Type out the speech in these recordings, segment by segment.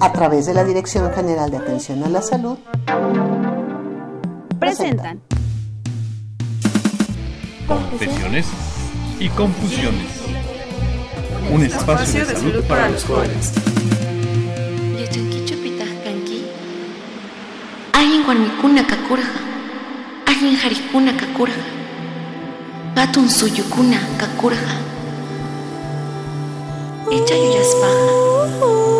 A través de la Dirección General de Atención a la Salud, presentan Confesiones y Confusiones. Un espacio de salud para los jóvenes. Alguien guarmicuna kakurja, alguien jaricuna kakurja, gatun suyukuna kakurja, echa yuyaspaja.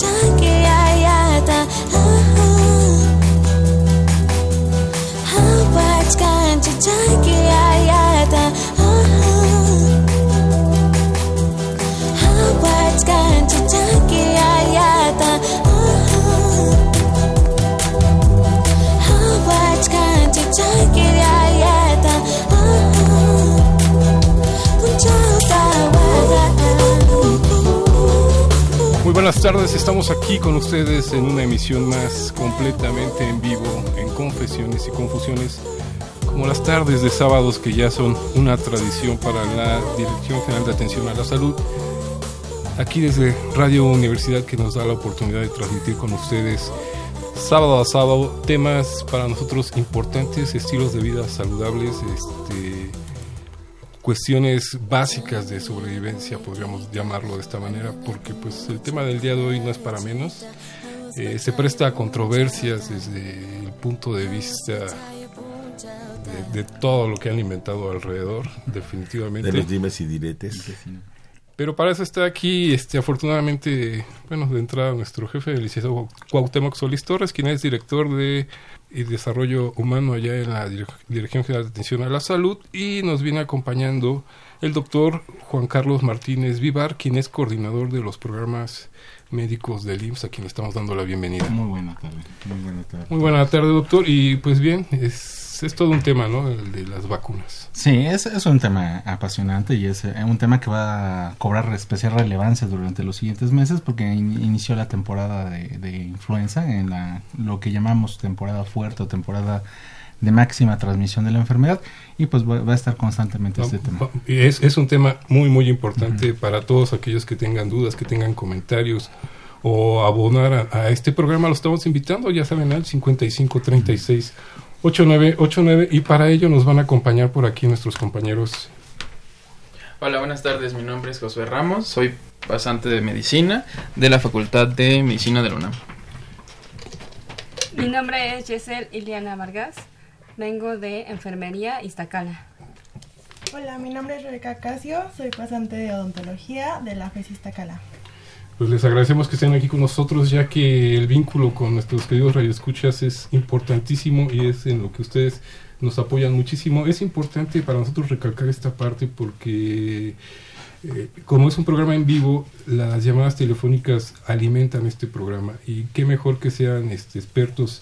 जाके आया था। हाँ हाँ। हाँ पाँच कांच जाके buenas tardes, estamos aquí con ustedes en una emisión más completamente en vivo, en Confesiones y Confusiones, como las tardes de sábados que ya son una tradición para la Dirección General de Atención a la Salud. Aquí desde Radio Universidad que nos da la oportunidad de transmitir con ustedes sábado a sábado temas para nosotros importantes, estilos de vida saludables, este, cuestiones básicas de sobrevivencia, podríamos llamarlo de esta manera, porque pues el tema del día de hoy no es para menos. Eh, se presta a controversias desde el punto de vista de, de todo lo que han inventado alrededor, definitivamente. De los dimes y diretes. Pero para eso está aquí, este, afortunadamente, bueno, de entrada nuestro jefe, el licenciado Cuauhtémoc Solís Torres, quien es director de y Desarrollo Humano allá en la Dire- Dirección General de Atención a la Salud, y nos viene acompañando el doctor Juan Carlos Martínez Vivar, quien es coordinador de los programas médicos del IMSS, a quien le estamos dando la bienvenida. Muy buena tarde, muy buena tarde. Muy buena tarde, doctor, y pues bien, es, es todo un tema, ¿no? El de las vacunas. Sí, es, es un tema apasionante y es eh, un tema que va a cobrar especial relevancia durante los siguientes meses porque in- inició la temporada de, de influenza, en la, lo que llamamos temporada fuerte o temporada de máxima transmisión de la enfermedad y pues va, va a estar constantemente este tema. Es, es un tema muy, muy importante para todos aquellos que tengan dudas, que tengan comentarios o abonar a, a este programa. Lo estamos invitando, ya saben, al 5536 8989 y para ello nos van a acompañar por aquí nuestros compañeros. Hola, buenas tardes. Mi nombre es Josué Ramos. Soy pasante de medicina de la Facultad de Medicina de la UNAM. Mi nombre es Yesel Iliana Vargas. Vengo de Enfermería Iztacala. Hola, mi nombre es Rebeca Casio, soy pasante de odontología de la FES Iztacala. Pues les agradecemos que estén aquí con nosotros, ya que el vínculo con nuestros queridos radioescuchas es importantísimo y es en lo que ustedes nos apoyan muchísimo. Es importante para nosotros recalcar esta parte porque, eh, como es un programa en vivo, las llamadas telefónicas alimentan este programa y qué mejor que sean este, expertos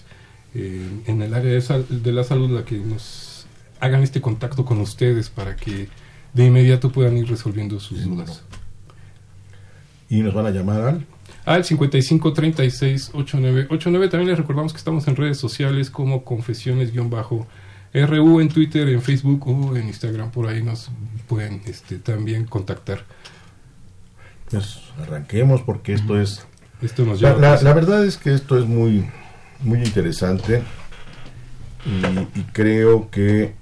eh, en el área de, sal- de la salud la que nos hagan este contacto con ustedes para que de inmediato puedan ir resolviendo sus dudas. Y nos van a llamar al al 55 36 89 89. También les recordamos que estamos en redes sociales como confesiones-ru en Twitter, en Facebook o en Instagram. Por ahí nos pueden este, también contactar. Pues arranquemos porque esto es... Esto nos lleva la- verdad es que esto es muy, muy interesante y, y creo que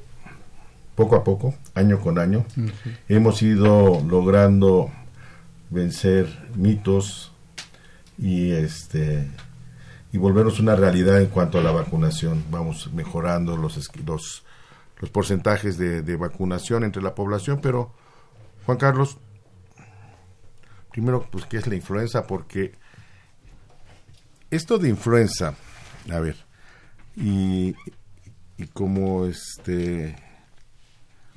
poco a poco, año con año, hemos ido logrando vencer mitos y este y volvernos una realidad en cuanto a la vacunación. Vamos mejorando los los, los porcentajes de, de vacunación entre la población, pero Juan Carlos, primero, pues, ¿qué es la influenza? Porque esto de influenza, a ver, y, y como este,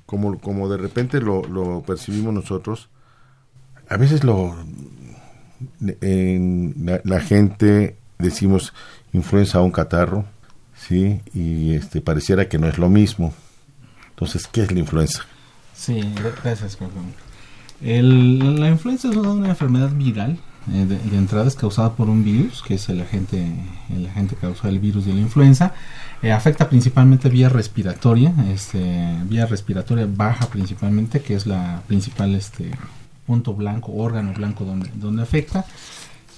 como, como de repente lo, lo percibimos nosotros, a veces lo, la, gente decimos influenza a un catarro, sí, y este pareciera que no es lo mismo. Entonces, ¿qué es la influenza? Sí, gra- gracias. El- la influenza es una enfermedad viral. eh, de, de entrada es causada por un virus, que es el agente, el agente causal del virus de la influenza. Eh, afecta principalmente vía respiratoria, este, vía respiratoria baja principalmente, que es la principal este, punto blanco, órgano blanco donde, donde afecta.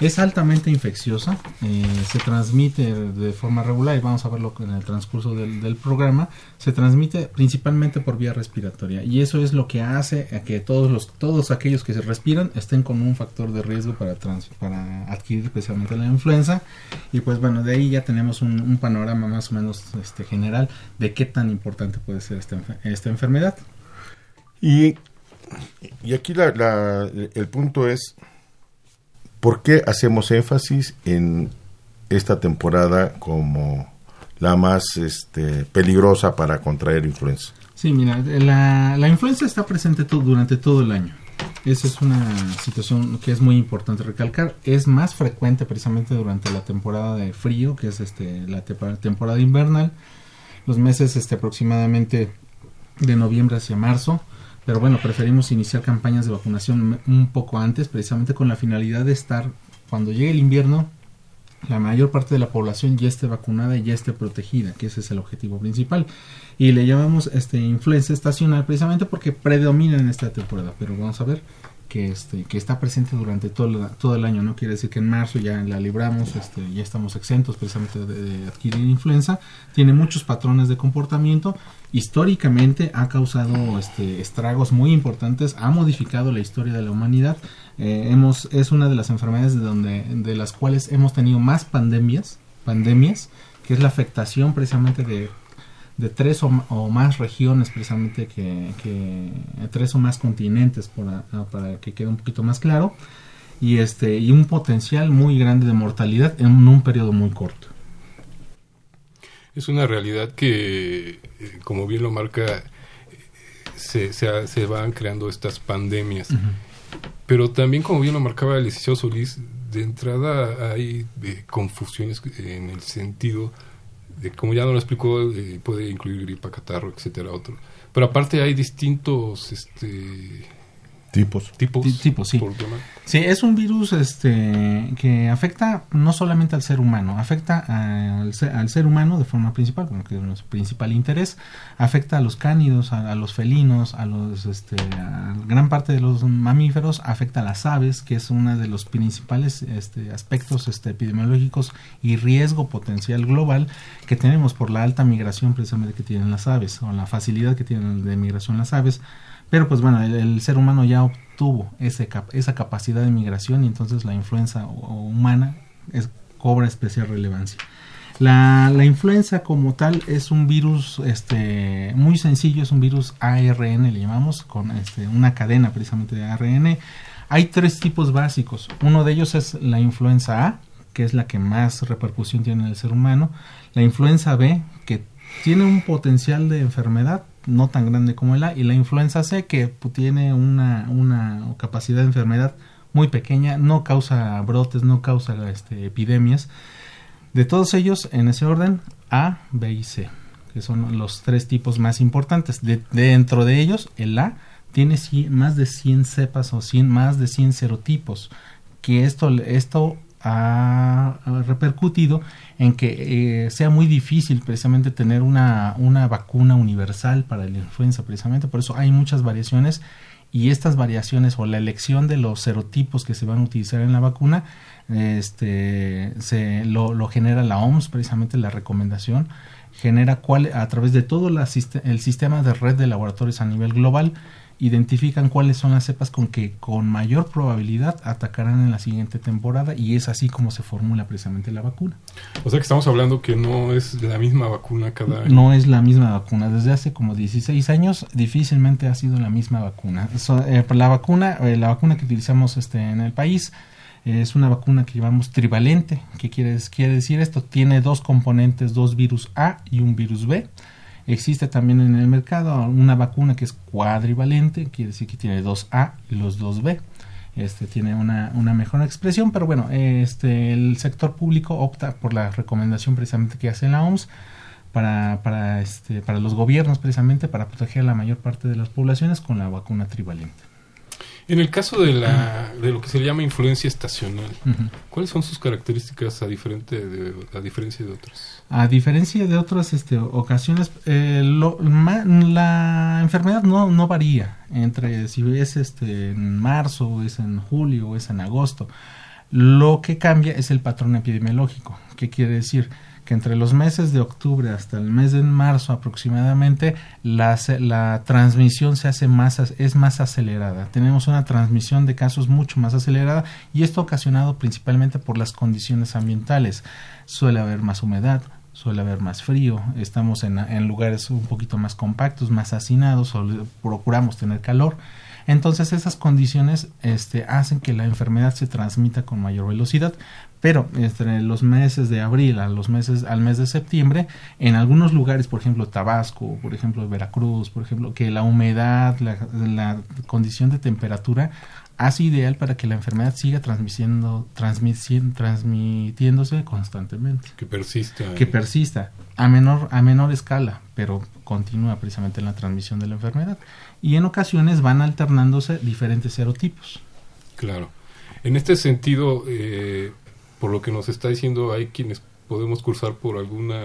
Es altamente infecciosa, eh, se transmite de forma regular y vamos a verlo en el transcurso del, del programa. Se transmite principalmente por vía respiratoria y eso es lo que hace a que todos los todos aquellos que se respiran estén con un factor de riesgo para trans- para adquirir especialmente la influenza y pues bueno de ahí ya tenemos un, un panorama más o menos este general de qué tan importante puede ser esta, esta enfermedad. Y, y aquí la, la- el punto es, ¿por qué hacemos énfasis en esta temporada como la más este, peligrosa para contraer influenza? Sí, mira, la, la influenza está presente to- durante todo el año. Esa es una situación que es muy importante recalcar. Es más frecuente precisamente durante la temporada de frío, que es este la temporada invernal, los meses este aproximadamente de noviembre hacia marzo. Pero bueno, preferimos iniciar campañas de vacunación un poco antes, precisamente con la finalidad de estar, cuando llegue el invierno, la mayor parte de la población ya esté vacunada y ya esté protegida, que ese es el objetivo principal. Y le llamamos este influenza estacional precisamente porque predomina en esta temporada, pero vamos a ver que este que está presente durante todo el, año, no quiere decir que en marzo ya la libramos, este ya estamos exentos precisamente de, de adquirir influenza, tiene muchos patrones de comportamiento, históricamente ha causado este estragos muy importantes, ha modificado la historia de la humanidad, eh, hemos es una de las enfermedades de donde de las cuales hemos tenido más pandemias, pandemias, que es la afectación precisamente de de tres o, más regiones precisamente que, que tres o más continentes para, para que quede un poquito más claro. Y este y un potencial muy grande de mortalidad en un periodo muy corto. Es una realidad que, eh, como bien lo marca, eh, se, se, se van creando estas pandemias. Pero también, como bien lo marcaba el licenciado Solís, de entrada hay eh, confusiones en el sentido como ya nos lo explicó, eh, puede incluir gripa, catarro, etcétera, otro. Pero aparte hay distintos este, tipos. Tipos, Ti- tipos, sí. Sí, es un virus este que afecta no solamente al ser humano, afecta al ser, al ser humano de forma principal, bueno, que es nuestro principal interés, afecta a los cánidos, a, a los felinos, a los este a gran parte de los mamíferos, afecta a las aves, que es uno de los principales este, aspectos este, epidemiológicos y riesgo potencial global que tenemos por la alta migración precisamente que tienen las aves o la facilidad que tienen de migración las aves. Pero pues bueno, el, ser humano ya obtuvo esa capacidad de migración y entonces la influenza humana es, cobra especial relevancia. La, la influenza como tal es un virus este, muy sencillo, es un virus ARN, le llamamos, con este, una cadena precisamente de ARN. Hay tres tipos básicos. Uno de ellos es la influenza A, que es la que más repercusión tiene en el ser humano. La influenza B, que tiene un potencial de enfermedad no tan grande como el A. Y la influenza C, que pues, tiene una, una capacidad de enfermedad muy pequeña, no causa brotes, no causa este, epidemias. De todos ellos, en ese orden, A, B y C, que son los tres tipos más importantes. De, dentro de ellos, el A tiene más de 100 cepas o 100, más de 100 serotipos, que esto, esto ha, repercutido en que eh, sea muy difícil precisamente tener una, una vacuna universal para la influenza, precisamente. Por eso hay muchas variaciones y estas variaciones o la elección de los serotipos que se van a utilizar en la vacuna este se lo, lo genera la OMS precisamente la recomendación genera cuál a través de todo el sistema de red de laboratorios a nivel global identifican cuáles son las cepas con que con mayor probabilidad atacarán en la siguiente temporada y es así como se formula precisamente la vacuna. O sea que estamos hablando que no es la misma vacuna cada año. No es la misma vacuna. Desde hace como 16 años difícilmente ha sido la misma vacuna. So, eh, la vacuna, eh, la vacuna que utilizamos este, en el país es una vacuna que llevamos trivalente. ¿Qué quiere, quiere decir esto? Tiene dos componentes, dos virus A y un virus B. Existe también en el mercado una vacuna que es cuadrivalente, quiere decir que tiene dos A y los dos B. Este tiene una, una mejor expresión, pero bueno, este el sector público opta por la recomendación precisamente que hace la OMS para, para, este, para los gobiernos precisamente para proteger a la mayor parte de las poblaciones con la vacuna trivalente. En el caso de, la, de lo que se le llama influencia estacional. ¿cuáles son sus características a, diferente de, a diferencia de otras? A diferencia de otras este, ocasiones, eh, lo- ma- la enfermedad no, no varía entre si es este, en marzo, o es en julio, o es en agosto. Lo que cambia es el patrón epidemiológico. ¿Qué quiere decir? Que entre los meses de octubre hasta el mes de marzo aproximadamente, la, la transmisión se hace más, es más acelerada. Tenemos una transmisión de casos mucho más acelerada y esto ocasionado principalmente por las condiciones ambientales. Suele haber más humedad, suele haber más frío, estamos en, en lugares un poquito más compactos, más hacinados, procuramos tener calor. Entonces esas condiciones este, hacen que la enfermedad se transmita con mayor velocidad, pero entre los meses de abril a los meses al mes de septiembre, en algunos lugares, por ejemplo Tabasco, por ejemplo Veracruz, por ejemplo, que la humedad, la, la condición de temperatura hace ideal para que la enfermedad siga transmitiendo, transmitiéndose constantemente. Que persista. Que persista a menor, a menor escala, pero continúa precisamente en la transmisión de la enfermedad. Y en ocasiones van alternándose diferentes serotipos. Claro. En este sentido, eh, por lo que nos está diciendo, hay quienes podemos cursar por alguna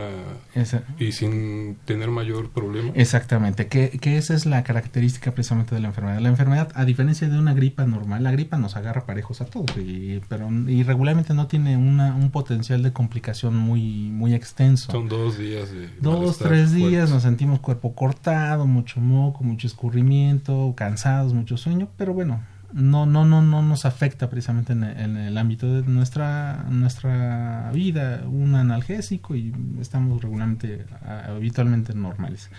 Esa- y sin tener mayor problema. Exactamente, que, que esa es la característica precisamente de la enfermedad. La enfermedad, a diferencia de una gripa normal, la gripa nos agarra parejos a todos, y, pero y regularmente no tiene una, un potencial de complicación muy, muy extenso. Son dos días de Dos, tres días, fuertes. nos sentimos cuerpo cortado, mucho moco, mucho escurrimiento, cansados, mucho sueño, pero bueno, no, no, no, no nos afecta precisamente en, el- en el ámbito de nuestra, nuestra vida, un analgésico y estamos regularmente, habitualmente normales.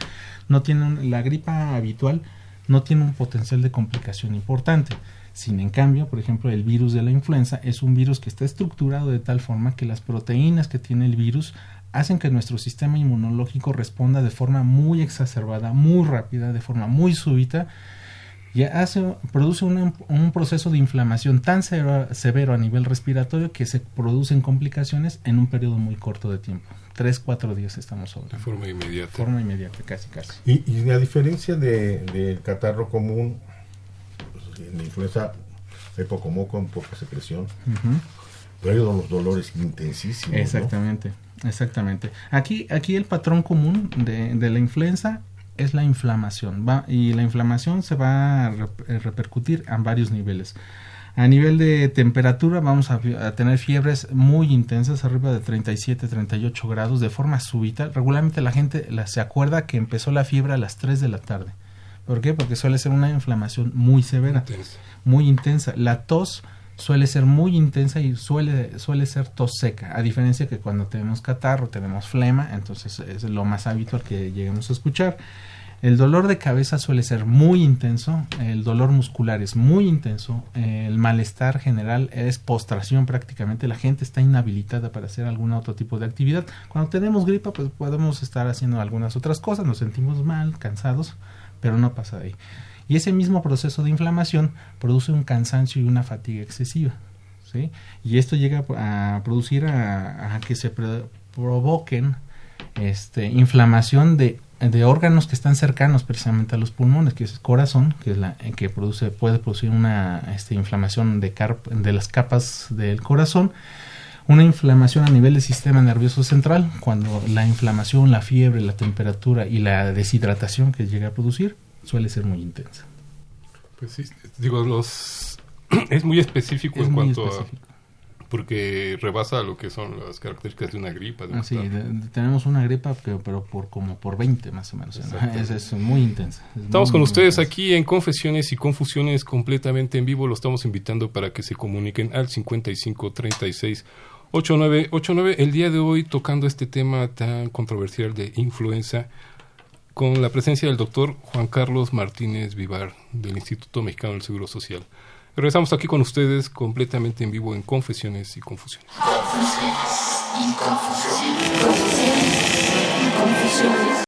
No tiene un- la gripa habitual no tiene un potencial de complicación importante. Sin en cambio, por ejemplo, el virus de la influenza es un virus que está estructurado de tal forma que las proteínas que tiene el virus hacen que nuestro sistema inmunológico responda de forma muy exacerbada, muy rápida, de forma muy súbita y hace, produce una- un proceso de inflamación tan severo, severo a nivel respiratorio que se producen complicaciones en un periodo muy corto de tiempo. Tres, cuatro días estamos hablando. De forma inmediata. forma inmediata, casi, casi. Y, y a diferencia de- del catarro común, pues, en la influenza hay poco moco, poca secreción, Ujú. pero hay los dolores intensísimos. ¿no? Exactamente, exactamente. Aquí, aquí el patrón común de, de la influenza es la inflamación, va, y la inflamación se va a eh, repercutir a varios niveles. A nivel de temperatura vamos a, tener fiebres muy intensas, arriba de 37, 38 grados, de forma súbita. Regularmente la gente la- se acuerda que empezó la fiebre a las 3 de la tarde. ¿Por qué? Porque suele ser una inflamación muy severa, Intensa. muy intensa. La tos suele ser muy intensa y suele, suele ser tos seca, a diferencia que cuando tenemos catarro, tenemos flema, entonces es lo más habitual que lleguemos a escuchar. El dolor de cabeza suele ser muy intenso, el dolor muscular es muy intenso, el malestar general es postración prácticamente, la gente está inhabilitada para hacer algún otro tipo de actividad. Cuando tenemos gripa, pues podemos estar haciendo algunas otras cosas, nos sentimos mal, cansados, pero no pasa de ahí. Y ese mismo proceso de inflamación produce un cansancio y una fatiga excesiva. ¿sí? Y esto llega a producir a, que se pro- provoquen este, inflamación de, de órganos que están cercanos precisamente a los pulmones, que es el corazón, que es la que produce, puede producir una este, inflamación de, de las capas del corazón, una inflamación a nivel del sistema nervioso central, cuando la inflamación, la fiebre, la temperatura y la deshidratación que llega a producir suele ser muy intensa. Pues sí, digo, los es muy específico Es en muy cuanto específico. a porque rebasa lo que son las características de una gripa. De de- de- tenemos una gripa, pero, pero por como por 20 más o menos. ¿no? Es, es muy intensa. es Estamos muy, con muy ustedes aquí en Confesiones y Confusiones completamente en vivo. Lo estamos invitando para que se comuniquen al 55 36 89 89. El día de hoy tocando este tema tan controversial de influenza con la presencia del doctor Juan Carlos Martínez Vivar del Instituto Mexicano del Seguro Social. Regresamos aquí con ustedes completamente en vivo en Confesiones y Confusiones. Confusiones y confusiones. Confusiones y confusiones.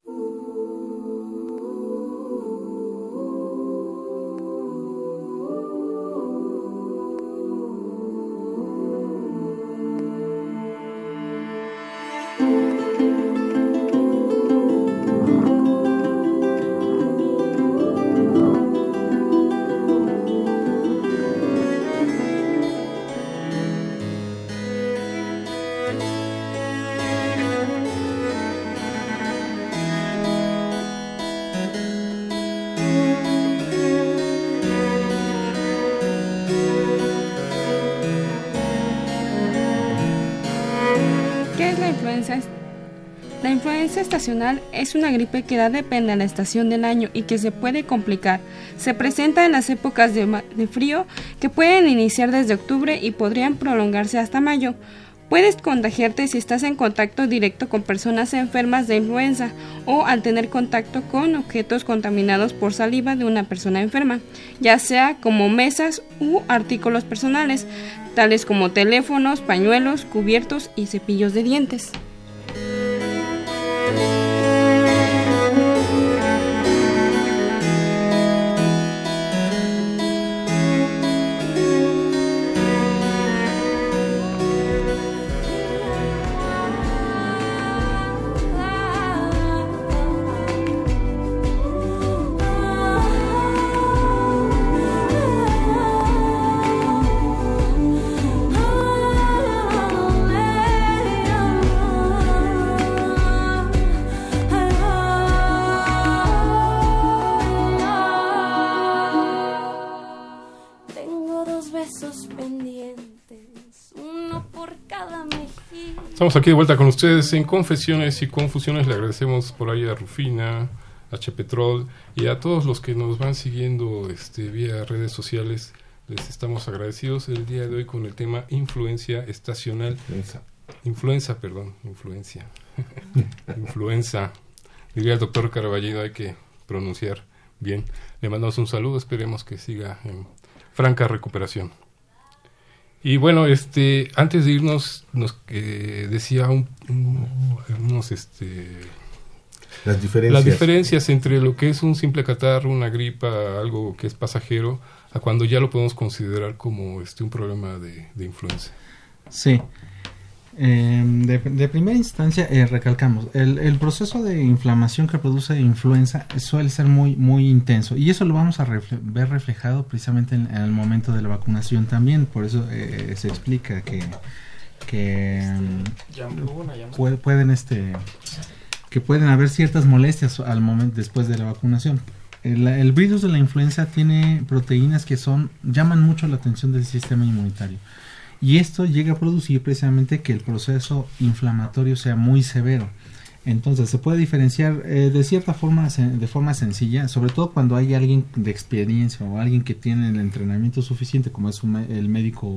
Es una gripe que da depende a la estación del año y que se puede complicar. Se presenta en las épocas de, de frío que pueden iniciar desde octubre y podrían prolongarse hasta mayo. Puedes contagiarte si estás en contacto directo con personas enfermas de influenza o al tener contacto con objetos contaminados por saliva de una persona enferma, ya sea como mesas u artículos personales, tales como teléfonos, pañuelos, cubiertos y cepillos de dientes. Estamos aquí de vuelta con ustedes en Confesiones y Confusiones. Le agradecemos por ahí a Rufina, a Chepetrol y a todos los que nos van siguiendo este, vía redes sociales. Les estamos agradecidos el día de hoy con el tema influencia estacional. Influenza. Influenza, perdón, influencia. Influenza. Diría el doctor Caraballido, hay que pronunciar bien. Le mandamos un saludo, esperemos que siga en franca recuperación. Y bueno, este, antes de irnos, nos eh, decía un- un- unos, este, Las diferencias. las diferencias entre lo que es un simple catarro, una gripa, algo que es pasajero, a cuando ya lo podemos considerar como este un problema de, de influenza. Sí. Eh, de, de primera instancia, eh, recalcamos, el, el proceso de inflamación que produce influenza suele ser muy, muy intenso y eso lo vamos a refle- ver reflejado precisamente en, en el momento de la vacunación también, por eso eh, se explica que, que mm, Ya hubo una llamada. pue- pueden este que pueden haber ciertas molestias al momento después de la vacunación. El, el virus de la influenza tiene proteínas que son llaman mucho la atención del sistema inmunitario. Y esto llega a producir precisamente que el proceso inflamatorio sea muy severo. Entonces se puede diferenciar eh, de cierta forma, de forma sencilla, sobre todo cuando hay alguien de experiencia o alguien que tiene el entrenamiento suficiente, como es un el médico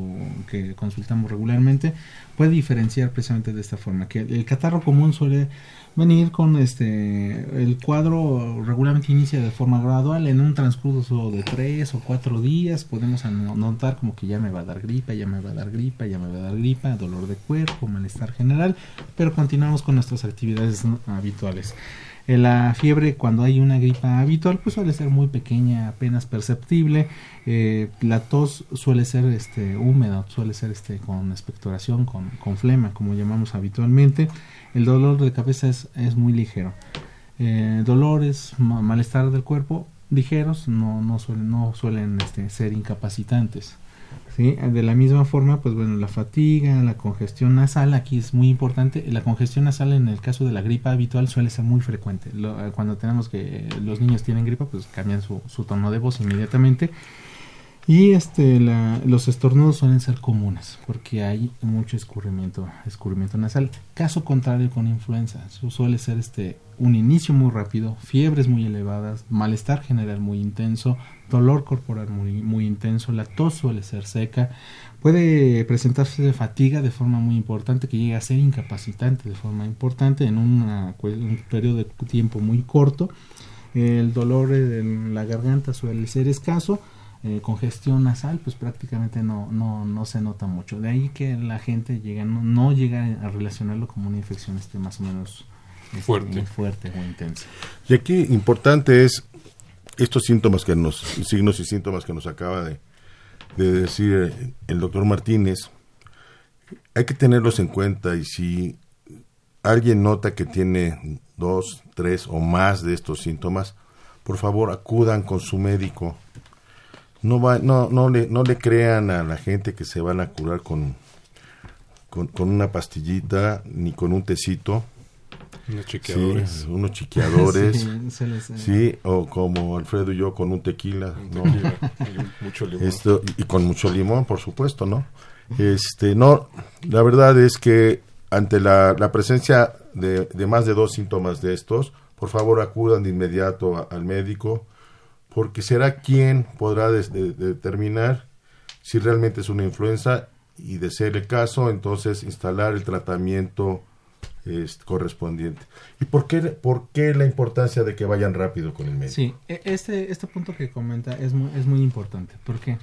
que consultamos regularmente, puede diferenciar precisamente de esta forma. Que el catarro común suele venir con este, el cuadro regularmente inicia de forma gradual, en un transcurso de tres o cuatro días podemos notar como que ya me va a dar gripa, ya me va a dar gripa, ya me va a dar gripa, dolor de cuerpo, malestar general, pero continuamos con nuestras actividades habituales. Eh, La fiebre cuando hay una gripa habitual pues suele ser muy pequeña, apenas perceptible. Eh, la tos suele ser este húmeda, suele ser este con expectoración, con, flema, como llamamos habitualmente. El dolor de cabeza es, muy ligero. Eh, dolores, ma- malestar del cuerpo ligeros no, no suelen, no suelen este, ser incapacitantes. ¿Sí? De la misma forma, pues bueno, la fatiga, la congestión nasal, aquí es muy importante. La congestión nasal en el caso de la gripa habitual suele ser muy frecuente. Lo- cuando tenemos que los niños tienen gripa, pues cambian su tono de voz inmediatamente. Y este, los estornudos suelen ser comunes porque hay mucho escurrimiento, escurrimiento nasal. Caso contrario con influenza, su- suele ser este, un inicio muy rápido, fiebres muy elevadas, malestar general muy intenso, dolor corporal muy, intenso, la tos suele ser seca, puede presentarse de fatiga de forma muy importante que llega a ser incapacitante de forma importante en una un periodo de tiempo muy corto. El dolor en la garganta suele ser escaso eh, congestión nasal, pues prácticamente no, no, no se nota mucho. De ahí que la gente llega, no, no llega a relacionarlo como una infección este, más o menos este, Fuerte. muy fuerte o intensa. Y aquí importante es estos síntomas que nos, signos y síntomas que nos acaba de, de decir eh, el doctor Martínez, hay que tenerlos en cuenta y si alguien nota que tiene dos, tres o más de estos síntomas, por favor acudan con su médico. No, va, no, no, le, no le crean a la gente que se van a curar con, con, con una pastillita ni con un tecito. Unos chequeadores. Sí, unos chequeadores. Sí, se les, eh, Sí, o como Alfredo y yo con un tequila, y mucho limón. Esto, y con mucho limón, por supuesto, ¿no? Este, no, la verdad es que ante la, la presencia de, de más de dos síntomas de estos, por favor acudan de inmediato a- al médico, porque será quien podrá determinar si realmente es una influenza y de ser el caso, entonces instalar el tratamiento correspondiente. ¿Y por qué, por qué la importancia de que vayan rápido con el médico? Sí, e- este, este punto que comenta es muy, es muy importante porque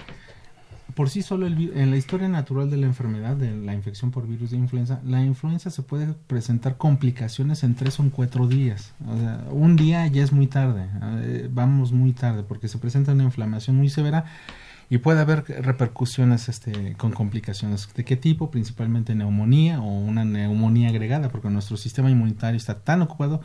por sí solo el en la historia natural de la enfermedad, de la infección por virus de influenza, la influenza se puede presentar complicaciones en tres o cuatro días. O sea, un día ya es muy tarde, eh, vamos muy tarde porque se presenta una inflamación muy severa y puede haber repercusiones este, con complicaciones. ¿De qué tipo? Principalmente neumonía o una neumonía agregada, porque nuestro sistema inmunitario está tan ocupado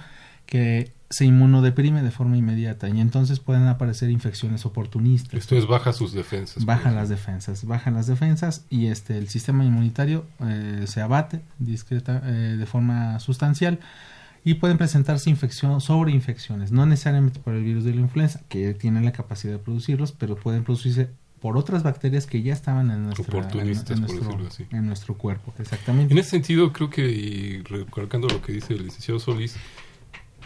que se inmunodeprime de forma inmediata y entonces pueden aparecer infecciones oportunistas. Esto es baja sus defensas. Bajan las defensas, bajan las defensas y este el sistema inmunitario eh, se abate discreta eh, de forma sustancial y pueden presentarse infección sobre infecciones, no necesariamente por el virus de la influenza, que tiene la capacidad de producirlos, pero pueden producirse por otras bacterias que ya estaban en, nuestra, en, en nuestro, así. en nuestro cuerpo. Exactamente. En ese sentido, creo que, y recalcando lo que dice el licenciado Solís,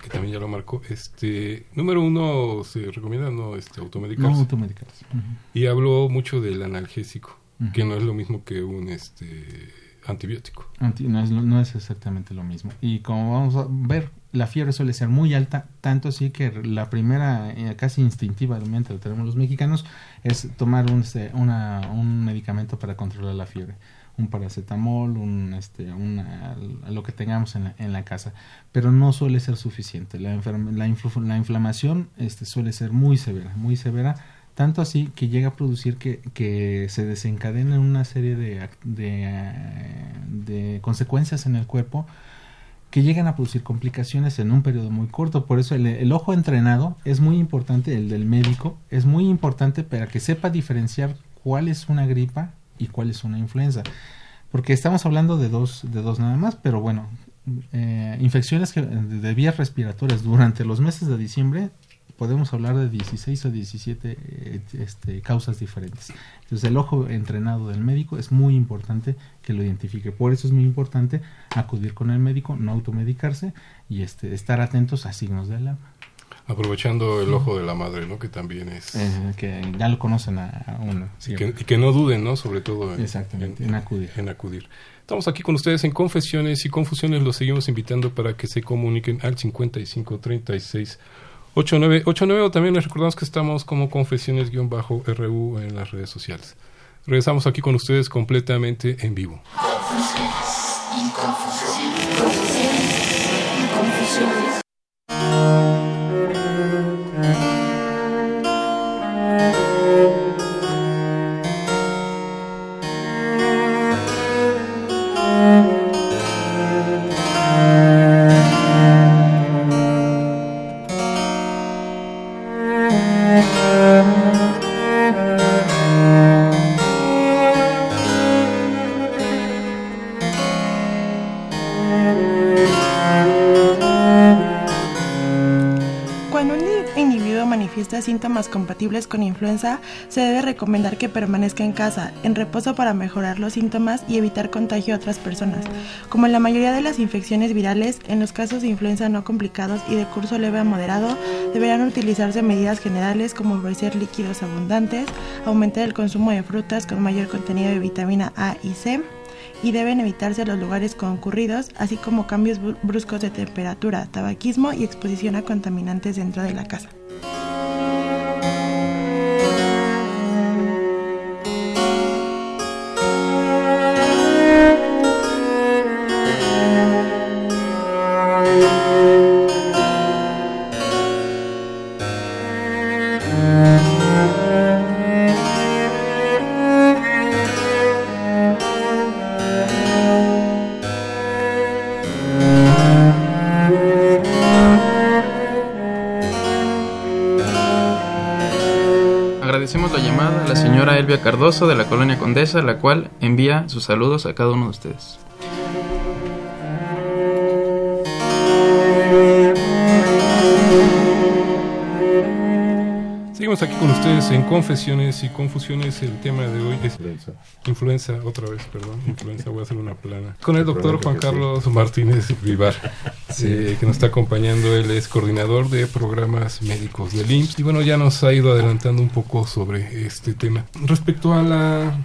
que también ya lo marcó, este, número uno, se recomienda no este, automedicarse. No automedicarse. Y habló mucho del analgésico, que no es lo mismo que un este, antibiótico. Anti- no, es, no es exactamente lo mismo. Y como vamos a ver, la fiebre suele ser muy alta, tanto así que la primera, eh, casi instintivamente lo tenemos los mexicanos, es tomar un, este, una, un medicamento para controlar la fiebre. Un paracetamol, un, este, una, lo que tengamos en la, en la casa. Pero no suele ser suficiente. La, la, la inflamación este, suele ser muy severa, muy severa tanto así que llega a producir que, que se desencadenen una serie de, de, eh, de consecuencias en el cuerpo que llegan a producir complicaciones en un periodo muy corto. Por eso el, el ojo entrenado es muy importante, el del médico, es muy importante para que sepa diferenciar cuál es una gripa y cuál es una influenza. Porque estamos hablando de dos, de dos nada más, pero bueno, eh, infecciones de vías respiratorias durante los meses de diciembre podemos hablar de 16 o 17 eh, este, causas diferentes. Entonces el ojo entrenado del médico es muy importante que lo identifique. Por eso es muy importante acudir con el médico, no automedicarse y este, estar atentos a signos de alarma. Aprovechando el ojo de la madre, ¿no? Que también es... Eh, que ya lo conocen a, a uno. sí. y, que, y que no duden, ¿no? Sobre todo en, Exactamente, en acudir. en acudir. Estamos aquí con ustedes en Confesiones y Confusiones. Los seguimos invitando para que se comuniquen al 55 36 89 89 o también les recordamos que estamos como Confesiones-RU en las redes sociales. Regresamos aquí con ustedes completamente en vivo. Confusiones, inconfusiones, confusiones, inconfusiones. Thank con influenza, se debe recomendar que permanezca en casa, en reposo para mejorar los síntomas y evitar contagio a otras personas. Como en la mayoría de las infecciones virales, en los casos de influenza no complicados y de curso leve a moderado, deberán utilizarse medidas generales como ofrecer líquidos abundantes, aumentar el consumo de frutas con mayor contenido de vitamina A y C, y deben evitarse los lugares concurridos, así como cambios bruscos de temperatura, tabaquismo y exposición a contaminantes dentro de la casa. Cardoso de la colonia Condesa, la cual envía sus saludos a cada uno de ustedes. Seguimos aquí con ustedes en Confesiones y Confusiones. El tema de hoy es influenza. Influenza, otra vez, perdón. Influenza, voy a hacer una plana. Con el doctor Juan Carlos Martínez Vivar, eh, que nos está acompañando. Él es coordinador de programas médicos del IMSS. Y bueno, ya nos ha ido adelantando un poco sobre este tema. Respecto a la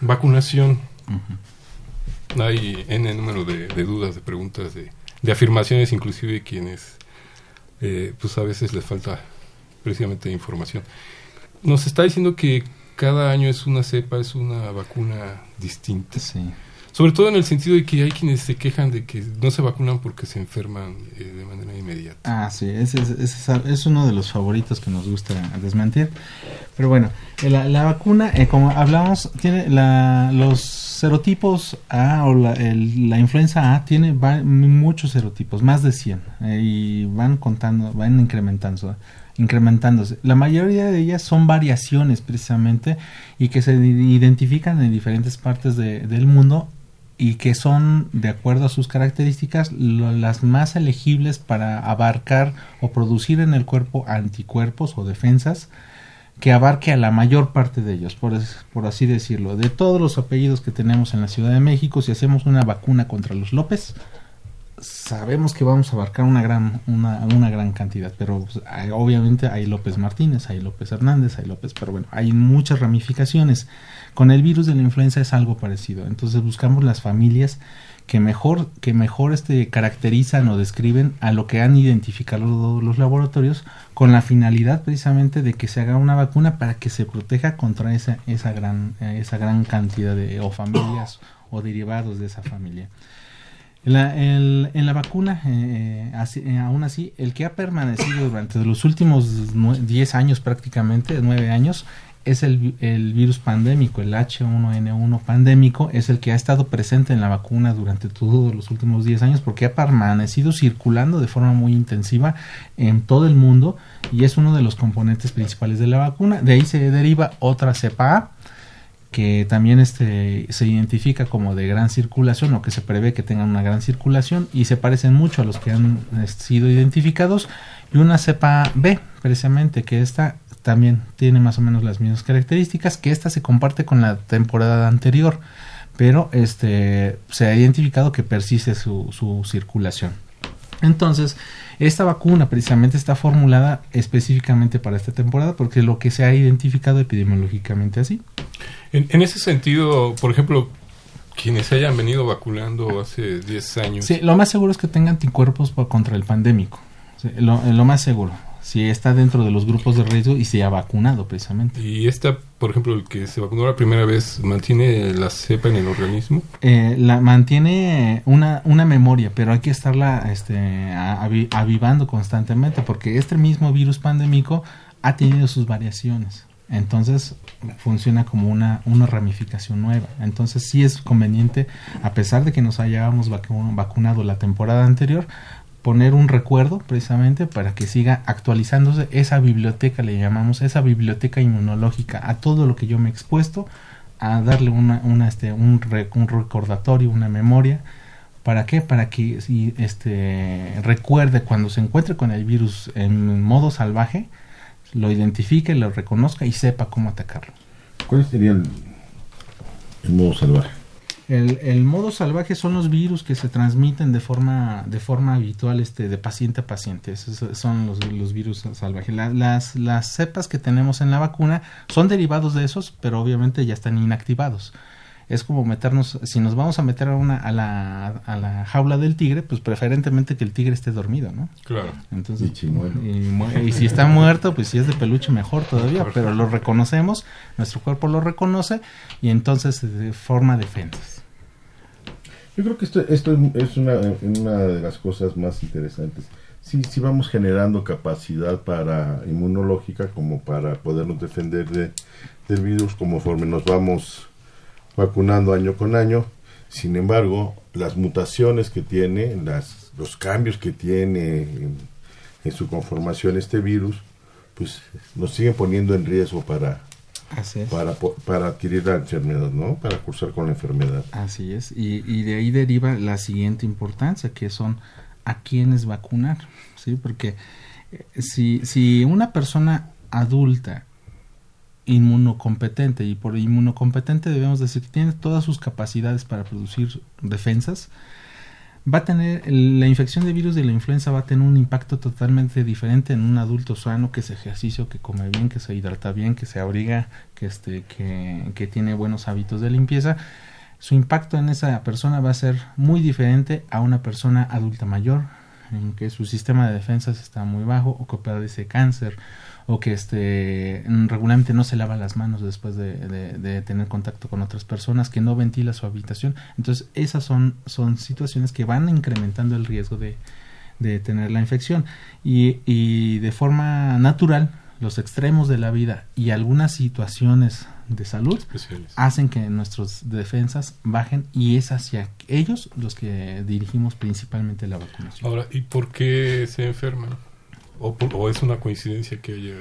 vacunación, hay N número de, dudas, de preguntas, de, de afirmaciones, inclusive quienes, eh, pues a veces les falta precisamente información. Nos está diciendo que cada año es una cepa, es una vacuna distinta. Sí. Sobre todo en el sentido de que hay quienes se quejan de que no se vacunan porque se enferman eh, de manera inmediata. Ah, sí, ese, es uno de los favoritos que nos gusta desmentir. Pero bueno, la, vacuna, eh, como hablamos, tiene la, los serotipos A o la, la influenza A tiene muchos serotipos, más de 100, eh, y van contando, van incrementando incrementándose. La mayoría de ellas son variaciones precisamente y que se identifican en diferentes partes del mundo y que son, de acuerdo a sus características, las más elegibles para abarcar o producir en el cuerpo anticuerpos o defensas que abarque a la mayor parte de ellos, por, por así decirlo. De todos los apellidos que tenemos en la Ciudad de México, si hacemos una vacuna contra los López, sabemos que vamos a abarcar una gran, una, una gran cantidad, pero pues, obviamente hay López Martínez, hay López Hernández, hay López, pero bueno, hay muchas ramificaciones. Con el virus de la influenza es algo parecido. Entonces buscamos las familias que mejor, que mejor este, caracterizan o describen a lo que han identificado los, laboratorios con la finalidad precisamente de que se haga una vacuna para que se proteja contra esa, esa, gran, esa gran cantidad de o familias o derivados de esa familia. En la vacuna, eh, eh, aún así, el que ha permanecido durante los últimos 10 años prácticamente, 9 años, es el, el, virus pandémico, el H1N1 pandémico, es el que ha estado presente en la vacuna durante todos los últimos 10 años porque ha permanecido circulando de forma muy intensiva en todo el mundo y es uno de los componentes principales de la vacuna. De ahí se deriva otra cepa A, que también este, se identifica como de gran circulación o que se prevé que tengan una gran circulación y se parecen mucho a los que han este, sido identificados. Y una cepa B precisamente que esta también tiene más o menos las mismas características que esta se comparte con la temporada anterior pero este se ha identificado que persiste su, su circulación entonces esta vacuna precisamente está formulada específicamente para esta temporada porque lo que se ha identificado epidemiológicamente así en, ese sentido, por ejemplo, quienes se hayan venido vacunando hace 10 años. Sí, lo más seguro es que tengan anticuerpos contra el pandémico. lo, lo, más seguro. Si está dentro de los grupos de riesgo y se ha vacunado precisamente. ¿Y esta, por ejemplo, el que se vacunó la primera vez, mantiene la cepa en el organismo? Eh, la mantiene una, una memoria, pero hay que estarla este, avivando constantemente porque este mismo virus pandémico ha tenido sus variaciones. Entonces funciona como una, una ramificación nueva. Entonces sí es conveniente, a pesar de que nos hayamos vacunado la temporada anterior, poner un recuerdo precisamente para que siga actualizándose esa biblioteca, le llamamos esa biblioteca inmunológica, a todo lo que yo me he expuesto, a darle una, una este, un, un recordatorio, una memoria. ¿Para qué? Para que este, recuerde cuando se encuentre con el virus en modo salvaje, lo identifique, lo reconozca y sepa cómo atacarlo. ¿Cuál sería el, el modo salvaje? El, el, modo salvaje son los virus que se transmiten de forma de forma habitual este de paciente a paciente. Esos son los, los virus salvajes. La, las las cepas que tenemos en la vacuna son derivados de esos pero obviamente ya están inactivados. Es como meternos si nos vamos a meter a una a la, a la jaula del tigre pues preferentemente que el tigre esté dormido no claro. Entonces y, y, y si está muerto pues si es de peluche mejor todavía pero lo reconocemos nuestro cuerpo lo reconoce y entonces de forma defensas yo creo que esto, esto es una, una de las cosas más interesantes. Sí, sí vamos generando capacidad para inmunológica como para podernos defender de, del virus conforme nos vamos vacunando año con año. Sin embargo, las mutaciones que tiene, las, los cambios que tiene en, en su conformación este virus, pues nos siguen poniendo en riesgo para, para, para adquirir la enfermedad, ¿no? Para cursar con la enfermedad. Así es. Y, y de ahí deriva la siguiente importancia, que son a quiénes vacunar, ¿sí? Porque eh, si, si una persona adulta inmunocompetente, y por inmunocompetente debemos decir que tiene todas sus capacidades para producir defensas, va a tener la infección de virus de la influenza va a tener un impacto totalmente diferente en un adulto sano que se ejercicio, que come bien, que se hidrata bien, que se abriga, que este que, tiene buenos hábitos de limpieza. Su impacto en esa persona va a ser muy diferente a una persona adulta mayor, en que su sistema de defensas está muy bajo o que padece cáncer o que este regularmente no se lava las manos después de, de, de, tener contacto con otras personas, que no ventila su habitación. Entonces, esas son, son situaciones que van incrementando el riesgo de, de tener la infección. Y, y de forma natural, los extremos de la vida y algunas situaciones de salud Especiales. hacen que nuestras defensas bajen y es hacia ellos los que dirigimos principalmente la vacunación. Ahora, ¿y por qué se enferman? ¿O, o es una coincidencia que haya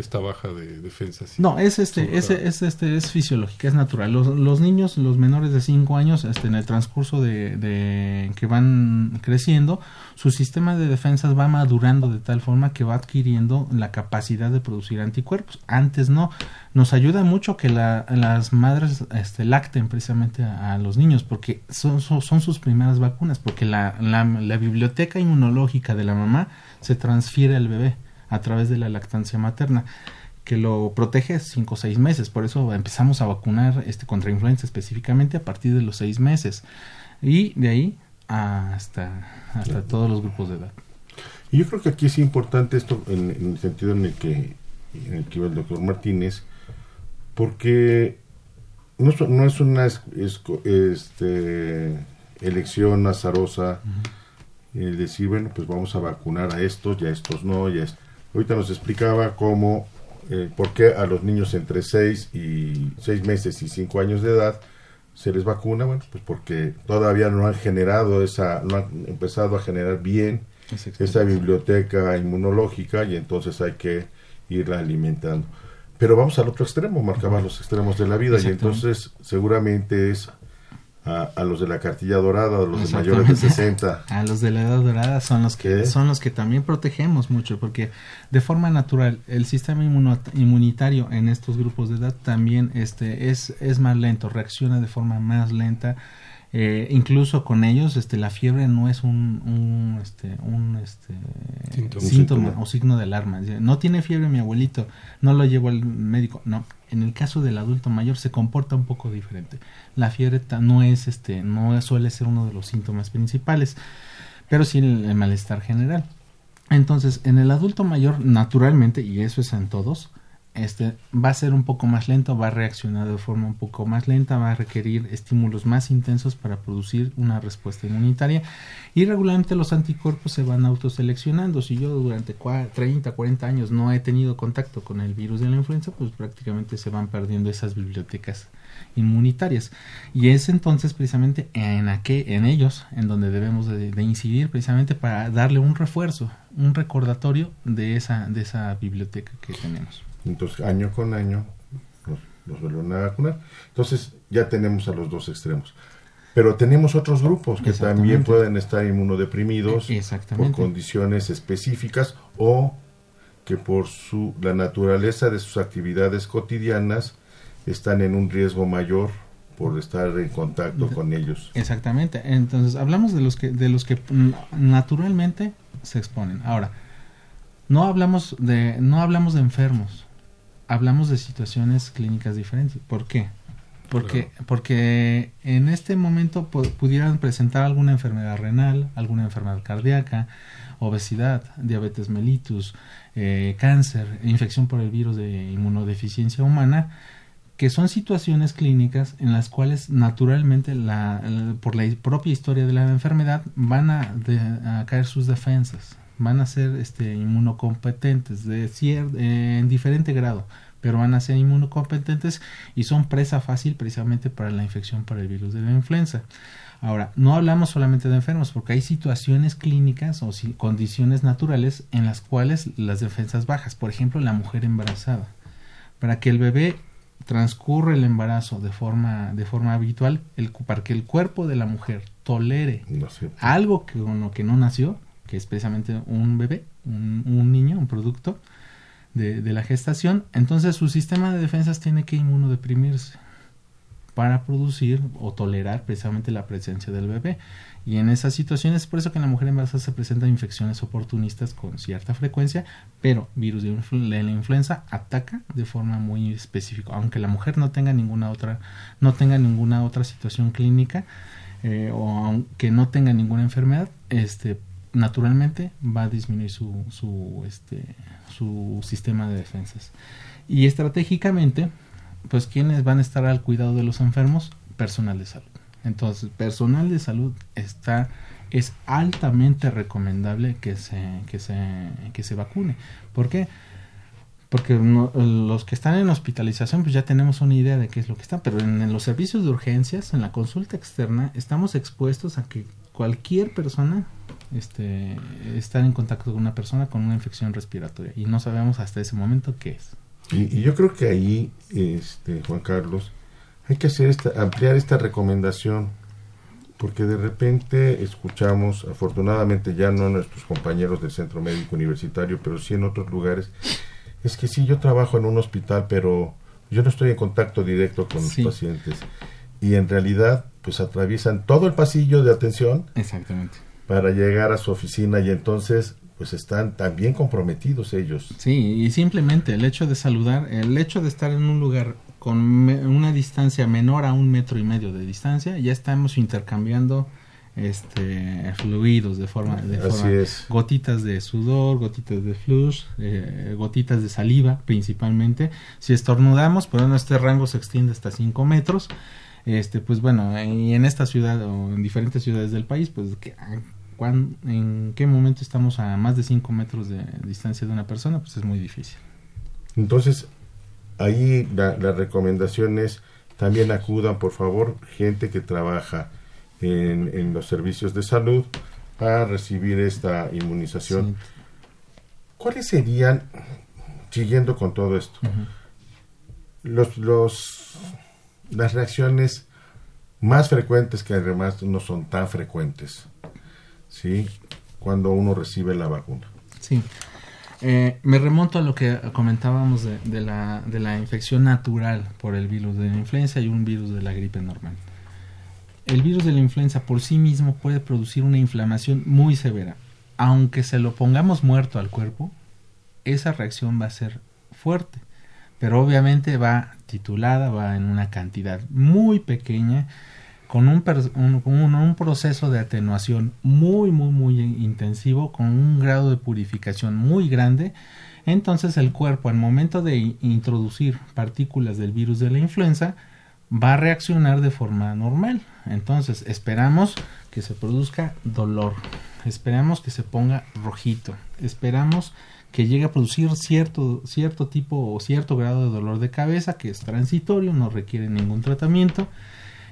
esta baja de defensas? No, es este, es, es, este, es fisiológica, es natural. Los, los niños, los menores de 5 años, este, en el transcurso de, de, que van creciendo, su sistema de defensas va madurando de tal forma que va adquiriendo la capacidad de producir anticuerpos. Antes no. Nos ayuda mucho que la, las madres este, lacten precisamente a, a los niños, porque son, son, son, sus primeras vacunas, porque la, la, la biblioteca inmunológica de la mamá se transfiere al bebé a través de la lactancia materna que lo protege cinco o seis meses. Por eso empezamos a vacunar este contra influenza específicamente a partir de los seis meses. Y de ahí hasta, hasta claro. todos los grupos de edad. Y yo creo que aquí es importante esto en, en el sentido en el que en el que iba el doctor Martínez, porque no, no es una es, es, este, elección azarosa uh -huh. el decir, bueno, pues vamos a vacunar a estos y a estos no, y a estos Ahorita nos explicaba cómo, eh, por qué a los niños entre 6 y 6 meses y 5 años de edad se les vacuna, bueno, pues porque todavía no han generado esa, no han empezado a generar bien esa biblioteca inmunológica y entonces hay que irla alimentando. Pero vamos al otro extremo, marcaba los extremos de la vida y entonces seguramente es a, a, los de la cartilla dorada, a los de mayores de 60. A los de la edad dorada son los que ¿Qué? son los que también protegemos mucho porque de forma natural el sistema inmunitario en estos grupos de edad también este es es más lento, reacciona de forma más lenta. Eh, incluso con ellos este la fiebre no es un, un este un este síntoma, síntoma o signo de alarma no tiene fiebre mi abuelito no lo llevo al médico no en el caso del adulto mayor se comporta un poco diferente. La fiebre no es este, no suele ser uno de los síntomas principales, pero sí el, el malestar general. Entonces, en el adulto mayor, naturalmente, y eso es en todos, este va a ser un poco más lento, va a reaccionar de forma un poco más lenta, va a requerir estímulos más intensos para producir una respuesta inmunitaria y regularmente los anticuerpos se van autoseleccionando. Si yo durante 30, 40 años no he tenido contacto con el virus de la influenza, pues prácticamente se van perdiendo esas bibliotecas inmunitarias y es entonces precisamente en, aquel, en ellos en donde debemos de, de, incidir precisamente para darle un refuerzo, un recordatorio de esa, de esa biblioteca que tenemos. Entonces, año con año nos, nos vuelven a vacunar. Entonces, ya tenemos a los dos extremos. Pero tenemos otros grupos que también pueden estar inmunodeprimidos por condiciones específicas o que por su, la naturaleza de sus actividades cotidianas están en un riesgo mayor por estar en contacto con ellos. Exactamente. Entonces, hablamos de los que de los que naturalmente se exponen. Ahora, no hablamos de no hablamos de enfermos. Hablamos de situaciones clínicas diferentes. ¿Por qué? Porque porque en este momento pu- pudieran presentar alguna enfermedad renal, alguna enfermedad cardíaca, obesidad, diabetes mellitus, eh, cáncer, infección por el virus de inmunodeficiencia humana, que son situaciones clínicas en las cuales naturalmente la, la- por la propia historia de la enfermedad van a, de- a caer sus defensas, van a ser este, inmunocompetentes de cier- en diferente grado, pero van a ser inmunocompetentes y son presa fácil precisamente para la infección por el virus de la influenza. Ahora, no hablamos solamente de enfermos, porque hay situaciones clínicas o si- condiciones naturales en las cuales las defensas bajas, por ejemplo, la mujer embarazada. Para que el bebé transcurra el embarazo de forma, de forma habitual, el, para que el cuerpo de la mujer tolere algo que, con lo que no nació, que es precisamente un bebé, un, niño, un producto de, la gestación, entonces su sistema de defensas tiene que inmunodeprimirse para producir o tolerar precisamente la presencia del bebé. Y en esas situaciones, por eso que en la mujer embarazada se presentan infecciones oportunistas con cierta frecuencia, pero virus de la influenza ataca de forma muy específica, aunque la mujer no tenga ninguna otra, no tenga ninguna otra situación clínica eh, o aunque no tenga ninguna enfermedad, este naturalmente va a disminuir su, su, este, su sistema de defensas. Y estratégicamente, pues quienes van a estar al cuidado de los enfermos, personal de salud. Entonces, personal de salud está es altamente recomendable que se que se que se vacune. ¿Por qué? Porque los que están en hospitalización pues ya tenemos una idea de qué es lo que está, pero en los servicios de urgencias, en la consulta externa, estamos expuestos a que cualquier persona este estar en contacto con una persona con una infección respiratoria y no sabemos hasta ese momento qué es. Y, y yo creo que ahí, este, Juan Carlos, hay que hacer esta, ampliar esta recomendación, porque de repente escuchamos, afortunadamente ya no nuestros compañeros del Centro Médico Universitario, pero sí en otros lugares, es que sí, yo trabajo en un hospital, pero yo no estoy en contacto directo con Sí. los pacientes. Y en realidad, pues atraviesan todo el pasillo de atención Exactamente. Para llegar a su oficina y entonces, pues están también comprometidos ellos. Sí, y simplemente el hecho de saludar, el hecho de estar en un lugar con me- una distancia menor a un metro y medio de distancia, ya estamos intercambiando este fluidos de forma de Así forma- es. gotitas de sudor, gotitas de flush, eh, gotitas de saliva principalmente. Si estornudamos, pues bueno, este rango se extiende hasta 5 metros. Este, pues bueno, y en esta ciudad o en diferentes ciudades del país, pues que, cuán- en qué momento estamos a más de 5 metros de distancia de una persona, pues es muy difícil. Entonces, ahí la, la recomendación es también acudan, por favor, gente que trabaja en, en los servicios de salud para recibir esta inmunización. ¿Cuáles serían, siguiendo con todo esto, los, los, las reacciones más frecuentes que además no son tan frecuentes, ¿sí? Cuando uno recibe la vacuna. Sí. Eh, me remonto a lo que comentábamos de, de la, de la infección natural por el virus de la influenza y un virus de la gripe normal. El virus de la influenza por sí mismo puede producir una inflamación muy severa. Aunque se lo pongamos muerto al cuerpo, esa reacción va a ser fuerte. Pero obviamente va titulada, va en una cantidad muy pequeña, con un, proceso de atenuación muy, muy, muy intensivo, con un grado de purificación muy grande. Entonces el cuerpo al momento de introducir partículas del virus de la influenza va a reaccionar de forma normal. Entonces esperamos que se produzca dolor, esperamos que se ponga rojito, esperamos que llegue a producir cierto, cierto tipo o cierto grado de dolor de cabeza que es transitorio, no requiere ningún tratamiento.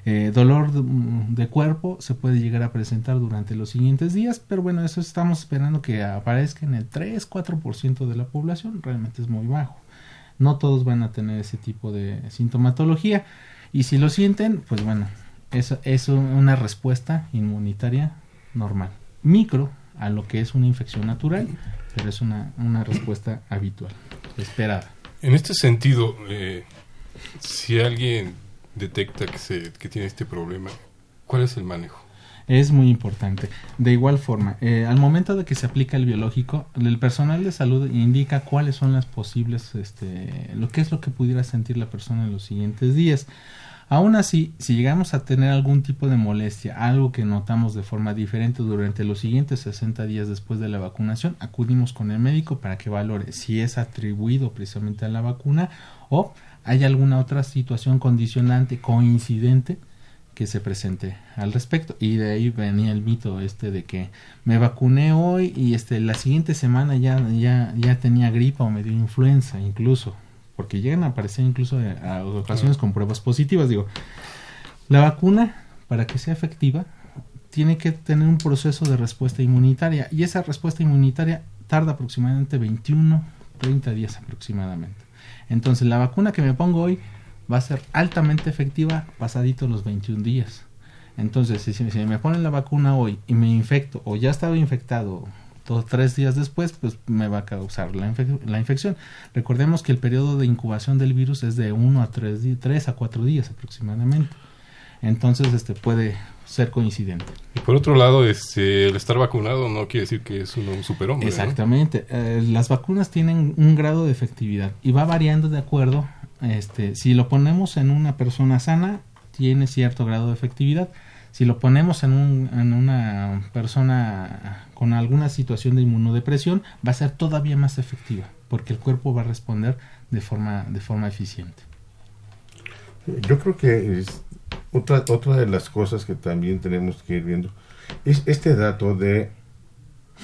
Eh, dolor de, de cuerpo se puede llegar a presentar durante los siguientes días, pero bueno, eso estamos esperando que aparezca en el 3-4% de la población, realmente es muy bajo. No todos van a tener ese tipo de sintomatología y si lo sienten, pues bueno, eso es una respuesta inmunitaria normal. Micro a lo que es una infección natural, pero es una, una respuesta habitual, esperada. En este sentido, eh, si alguien detecta que, se, que tiene este problema, ¿cuál es el manejo? Es muy importante. De igual forma, eh, al momento de que se aplica el biológico, el personal de salud indica cuáles son las posibles, este, lo que es lo que pudiera sentir la persona en los siguientes días. Aún así, si llegamos a tener algún tipo de molestia, algo que notamos de forma diferente durante los siguientes 60 días después de la vacunación, acudimos con el médico para que valore si es atribuido precisamente a la vacuna o hay alguna otra situación condicionante, coincidente, que se presente al respecto y de ahí venía el mito este de que me vacuné hoy y este la siguiente semana ya ya ya tenía gripa o me dio influenza incluso porque llegan a aparecer incluso a ocasiones con pruebas positivas. Digo la vacuna para que sea efectiva tiene que tener un proceso de respuesta inmunitaria y esa respuesta inmunitaria tarda aproximadamente 21 30 días aproximadamente entonces la vacuna que me pongo hoy va a ser altamente efectiva pasadito los 21 días. Entonces, si, me ponen la vacuna hoy y me infecto o ya estaba infectado dos tres días después, pues me va a causar la, la, infección. Recordemos que el periodo de incubación del virus es de 1 a 3, 3 a 4 días aproximadamente. Entonces, este puede ser coincidente. Y por otro lado, este, el estar vacunado no quiere decir que es un superhombre. Exactamente. Eh, las vacunas tienen un grado de efectividad y va variando de acuerdo este, si lo ponemos en una persona sana, tiene cierto grado de efectividad. Si lo ponemos en, un, en una persona con alguna situación de inmunodepresión, va a ser todavía más efectiva, porque el cuerpo va a responder de forma, de forma eficiente. Yo creo que es otra, otra de las cosas que también tenemos que ir viendo es este dato de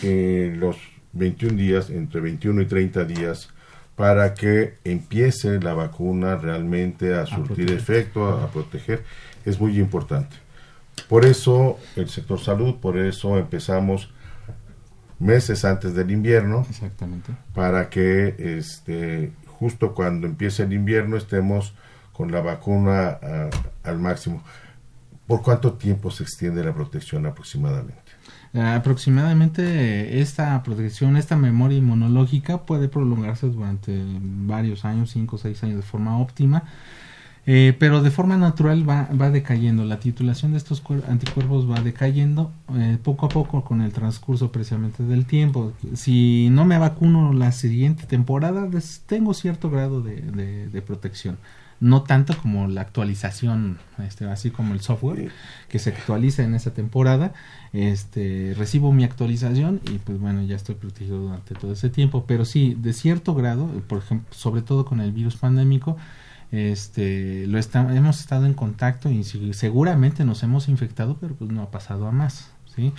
eh, los 21 días, entre 21 y 30 días, para que empiece la vacuna realmente a surtir efecto, a, proteger, es muy importante. Por eso el sector salud, por eso empezamos meses antes del invierno, Exactamente. para que este, justo cuando empiece el invierno estemos con la vacuna al máximo. ¿Por cuánto tiempo se extiende la protección aproximadamente? aproximadamente esta protección, esta memoria inmunológica puede prolongarse durante varios años, 5 o 6 años de forma óptima, eh, pero de forma natural va, va decayendo. La titulación de estos anticuerpos va decayendo eh, poco a poco con el transcurso precisamente del tiempo. Si no me vacuno la siguiente temporada, tengo cierto grado de, de protección no tanto como la actualización, este, así como el software que se actualiza en esa temporada, este, recibo mi actualización y pues bueno, ya estoy protegido durante todo ese tiempo, pero sí, de cierto grado, por ejemplo, sobre todo con el virus pandémico, este, lo hemos estado en contacto y seguramente nos hemos infectado, pero pues no ha pasado a más, ¿sí?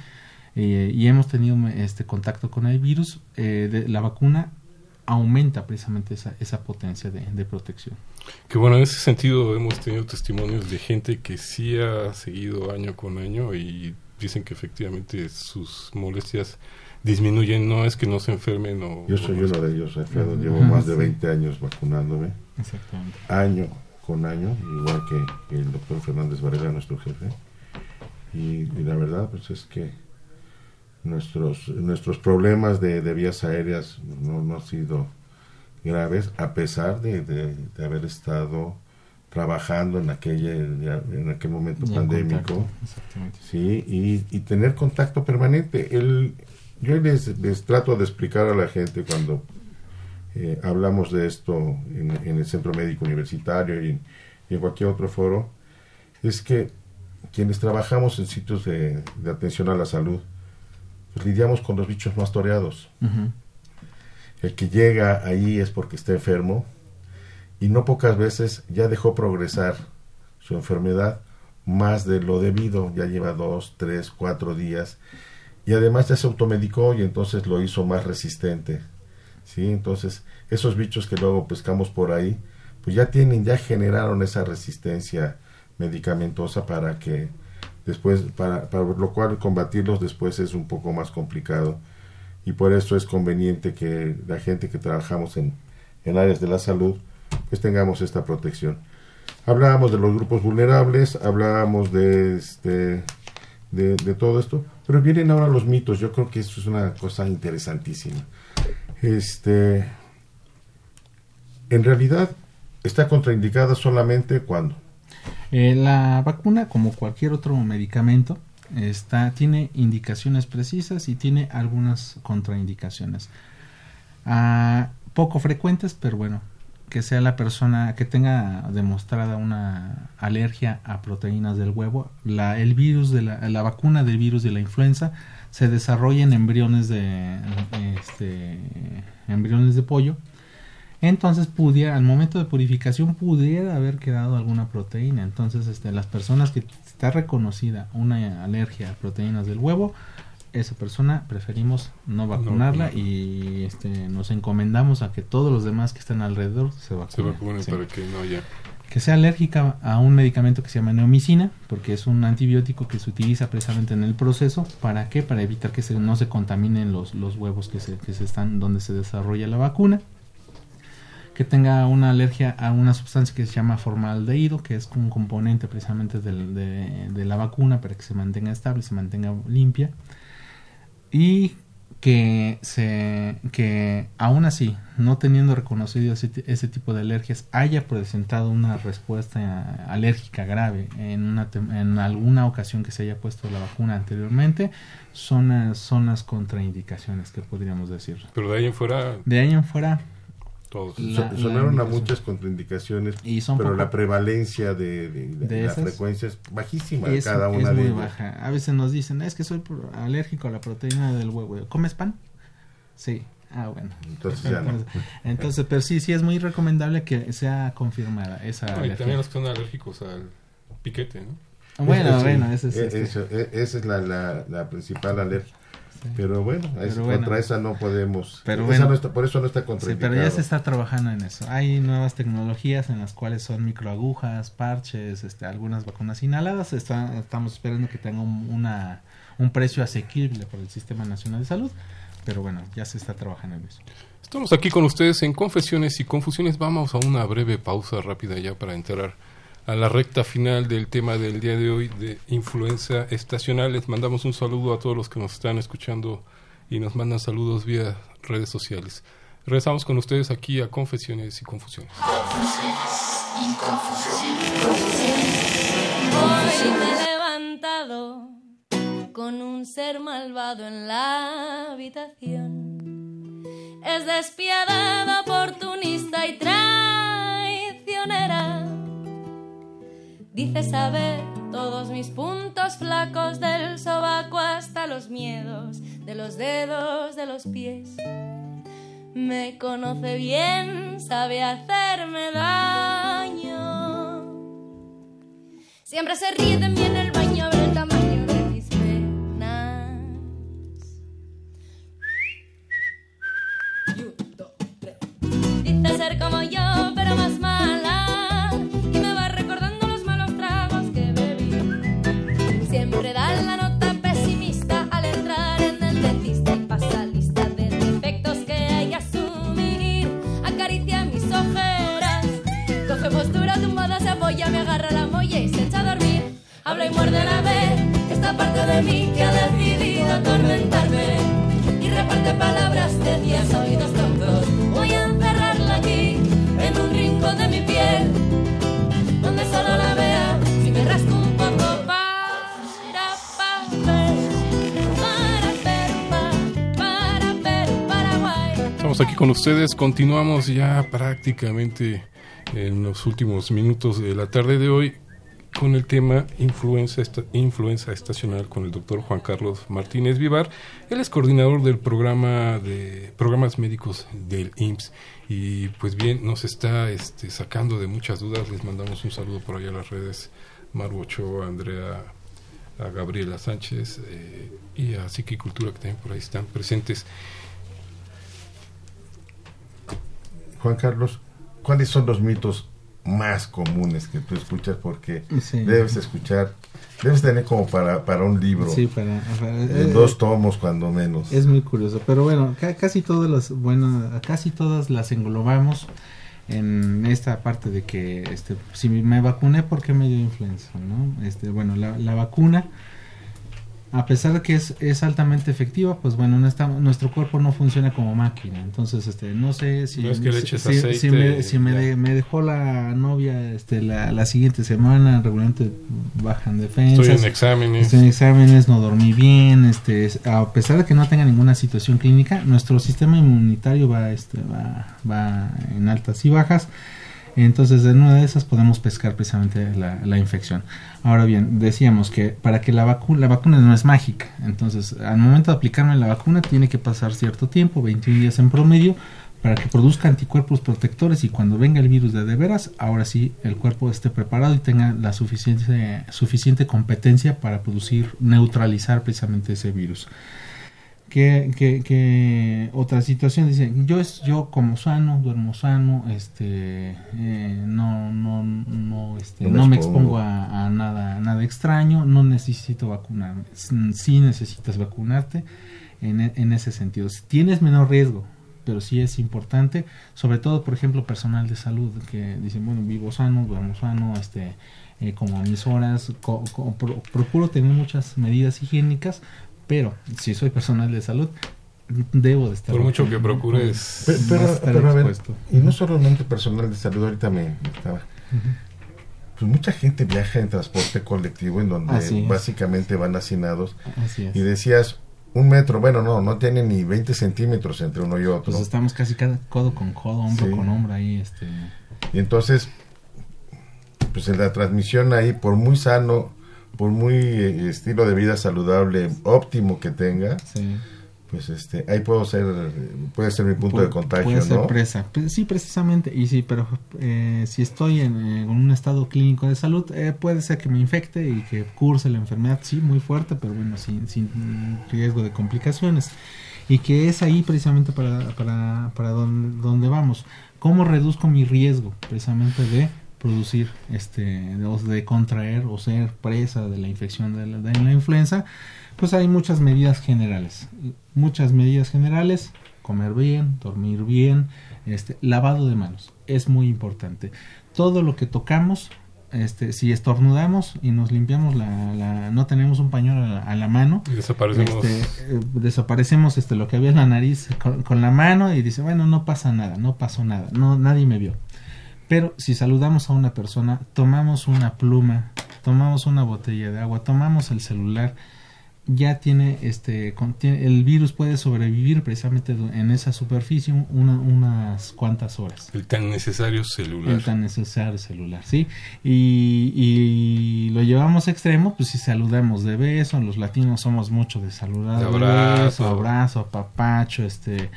Eh, y hemos tenido este contacto con el virus, eh, de, la vacuna aumenta precisamente esa, esa potencia de, de, protección. Que bueno, en ese sentido hemos tenido testimonios de gente que sí ha seguido año con año y dicen que efectivamente sus molestias disminuyen, no es que no se enfermen o... Yo soy uno de ellos, Alfredo, llevo más de 20 años vacunándome. Exactamente. Año con año, igual que el doctor Fernández Varela, nuestro jefe. Y, y la verdad, pues es que nuestros, nuestros problemas de, de vías aéreas no, no, han sido graves, a pesar de, de, de haber estado trabajando en aquella en aquel momento pandémico Exactamente. sí y, y, tener contacto permanente el yo les, les, trato de explicar a la gente cuando eh, hablamos de esto en, en, el centro médico universitario y en, y en, cualquier otro foro es que quienes trabajamos en sitios de, de atención a la salud lidiamos con los bichos más toreados uh -huh. el que llega ahí es porque está enfermo y no pocas veces ya dejó progresar su enfermedad más de lo debido, ya lleva dos, tres, cuatro días y además ya se automedicó y entonces lo hizo más resistente. ¿sí? Entonces esos bichos que luego pescamos por ahí, pues ya tienen, ya generaron esa resistencia medicamentosa para que después, para, para lo cual combatirlos después es un poco más complicado y por eso es conveniente que la gente que trabajamos en, en áreas de la salud, pues tengamos esta protección. Hablábamos de los grupos vulnerables, hablábamos de, este, de, de, todo esto, pero vienen ahora los mitos. Yo creo que eso es una cosa interesantísima. Este, en realidad está contraindicada solamente cuando. Eh, la vacuna, como cualquier otro medicamento, está, tiene indicaciones precisas y tiene algunas contraindicaciones. Ah, poco frecuentes, pero bueno, que sea la persona que tenga demostrada una alergia a proteínas del huevo, la, el virus de la, la vacuna del virus de la influenza se desarrolla en embriones de este, embriones de pollo. Entonces pudiera, al momento de purificación pudiera haber quedado alguna proteína. Entonces, este, las personas que está reconocida una alergia a proteínas del huevo, esa persona preferimos no vacunarla y este, nos encomendamos a que todos los demás que están alrededor se vacunen. Se vacunen Sí. para que no haya. Que sea alérgica a un medicamento que se llama neomicina, porque es un antibiótico que se utiliza precisamente en el proceso. ¿Para qué? Para evitar que se, no se contaminen los, los huevos que se, que se están donde se desarrolla la vacuna. Que tenga una alergia a una sustancia que se llama formaldehído, que es un componente precisamente de, de la vacuna para que se mantenga estable, se mantenga limpia. Y que se que aún así no teniendo reconocido ese, ti- ese tipo de alergias haya presentado una respuesta alérgica grave en una en alguna ocasión que se haya puesto la vacuna anteriormente son las, son las contraindicaciones que podríamos decir Pero de ahí en fuera. de ahí en fuera Todos. la- So- la sonaron a muchas contraindicaciones, Y son pero poco- la prevalencia de, de- de de la esas frecuencia es bajísima es, cada es una de muy ellas. baja. A veces nos dicen, es que soy pro- alérgico a la proteína del huevo. ¿Comes pan? Sí. Ah, bueno. Entonces ya no. Entonces, pero sí, sí es muy recomendable que sea confirmada esa No, y alergia. también los que son alérgicos al piquete, ¿no? Bueno, bueno, ese es e- este. eso, e- esa es la, la, la principal alergia. Pero bueno, es- bueno. contra esa no podemos. Pero esa bueno. no está, por eso no está Sí, contraindicado. pero ya se está trabajando en eso. Hay nuevas tecnologías en las cuales son microagujas, parches, este, algunas vacunas inhaladas. Está- estamos esperando que tenga un, una, un precio asequible por el Sistema Nacional de Salud. Pero bueno, ya se está trabajando en eso. Estamos aquí con ustedes en Confesiones y Confusiones. Vamos a una breve pausa rápida ya para entrar a la recta final del tema del día de hoy de influenza estacional. Les mandamos un saludo a todos los que nos están escuchando y nos mandan saludos vía redes sociales. Regresamos con ustedes aquí a Confesiones y Confusiones. Hoy me he levantado con un ser malvado en la habitación. Es despiadada, oportunista y traicionera. Dice saber todos mis puntos flacos del sobaco hasta los miedos de los dedos de los pies. Me conoce bien, sabe hacerme daño. Siempre se ríe de mí en el baño, abre el tamaño de mis penas. Dice ser como yo, pero más mala. De mí que ha decidido atormentarme. Y reparte palabras de a oídos tontos. Voy a encerrarla aquí, en un rincón de mi piel, donde solo la vea si me rasco un poco para, para, per, pa, para, per, Paraguay. Estamos aquí con ustedes. Continuamos ya prácticamente en los últimos minutos de la tarde de hoy con el tema influenza, esta- estacional con el doctor Juan Carlos Martínez Vivar. Él es coordinador del programa de programas médicos del IMSS y pues bien nos está este, sacando de muchas dudas. Les mandamos un saludo por allá a las redes. Maru Ochoa, Andrea, a Gabriela Sánchez eh, y a Psiquicultura que también por ahí están presentes. Juan Carlos, ¿cuáles son los mitos más comunes que tú escuchas? Porque Sí. debes escuchar, debes tener como para, para un libro. Sí, para- para- de eh, dos tomos cuando menos. Es muy curioso, pero bueno, ca- casi todas las, bueno, casi todas las englobamos en esta parte de que, este, si me vacuné, ¿por qué me dio influenza? ¿no? Este, bueno, la, la vacuna a pesar de que es, es altamente efectiva, pues bueno, no está, nuestro cuerpo no funciona como máquina. Entonces, este, no sé si, No es que le eches si- aceite si me, si me dejó la novia este, la, la siguiente semana, regularmente bajan defensas. Estoy en exámenes. Estoy en exámenes, no dormí bien. Este, es- a pesar de que no tenga ninguna situación clínica, nuestro sistema inmunitario va, este, va, va en altas y bajas. Entonces, en una de esas podemos pescar precisamente la, infección. Ahora bien, decíamos que para que la vacuna, la vacuna no es mágica. Entonces, al momento de aplicarme la vacuna, tiene que pasar cierto tiempo, 21 días en promedio, para que produzca anticuerpos protectores y cuando venga el virus de de veras, ahora sí el cuerpo esté preparado y tenga la suficiente, suficiente competencia para producir, neutralizar precisamente ese virus. ¿Qué, qué, qué otra situación? Dice, yo, es, yo como sano, duermo sano, este, eh, no, no, no, este, No me no me expongo. a, a nada, nada extraño, no necesito vacunarme. S- Sí necesitas vacunarte en, e- en ese sentido. Tienes menor riesgo, pero sí es importante, sobre todo, por ejemplo, personal de salud que dicen, bueno, vivo sano, duermo sano, este, eh, como a mis horas, co- co- pro- procuro tener muchas medidas higiénicas, pero si soy personal de salud, debo de estar. Por mucho que procures. Pero, pero- estar pero, a ver, y no solamente personal de salud, ahorita me, estaba... Pues mucha gente viaja en transporte colectivo en donde Así es. básicamente van hacinados. Así es. Y decías, un metro, bueno, no, no tiene ni 20 centímetros entre uno y otro. Pues estamos casi cada codo con codo, hombro Sí. con hombro ahí, este. Y entonces, pues en la transmisión ahí, por muy sano, por muy eh, estilo de vida saludable, óptimo que tenga, Sí. pues este, ahí puedo ser, puede ser mi punto Pu- de contagio, puede ser ¿no? presa. Pues sí, precisamente. Y sí, pero eh, si estoy en, eh, en un estado clínico de salud, eh, puede ser que me infecte y que curse la enfermedad, sí, muy fuerte, pero bueno, sin, sin riesgo de complicaciones. Y que es ahí precisamente para, para, para donde, donde vamos. ¿Cómo reduzco mi riesgo precisamente de producir, este, de, o de contraer o ser presa de la infección de la, de la influenza? Pues hay muchas medidas generales. Muchas medidas generales, comer bien, dormir bien, este, lavado de manos, es muy importante. Todo lo que tocamos, este, si estornudamos y nos limpiamos la, la- no tenemos un pañuelo a la, a la mano, Y desaparecemos. este, eh, desaparecemos este, lo que había en la nariz con, con la mano y dice, bueno, no pasa nada, no pasó nada, no, nadie me vio. Pero si saludamos a una persona, tomamos una pluma, tomamos una botella de agua, tomamos el celular, ya tiene este contiene- el virus puede sobrevivir precisamente en esa superficie una- unas cuantas horas El tan necesario celular. el tan necesario celular, ¿sí? Y, y lo llevamos a extremo, pues si saludamos de beso, los latinos somos mucho de saludar De de, abrazo. beso, abrazo, papacho, este,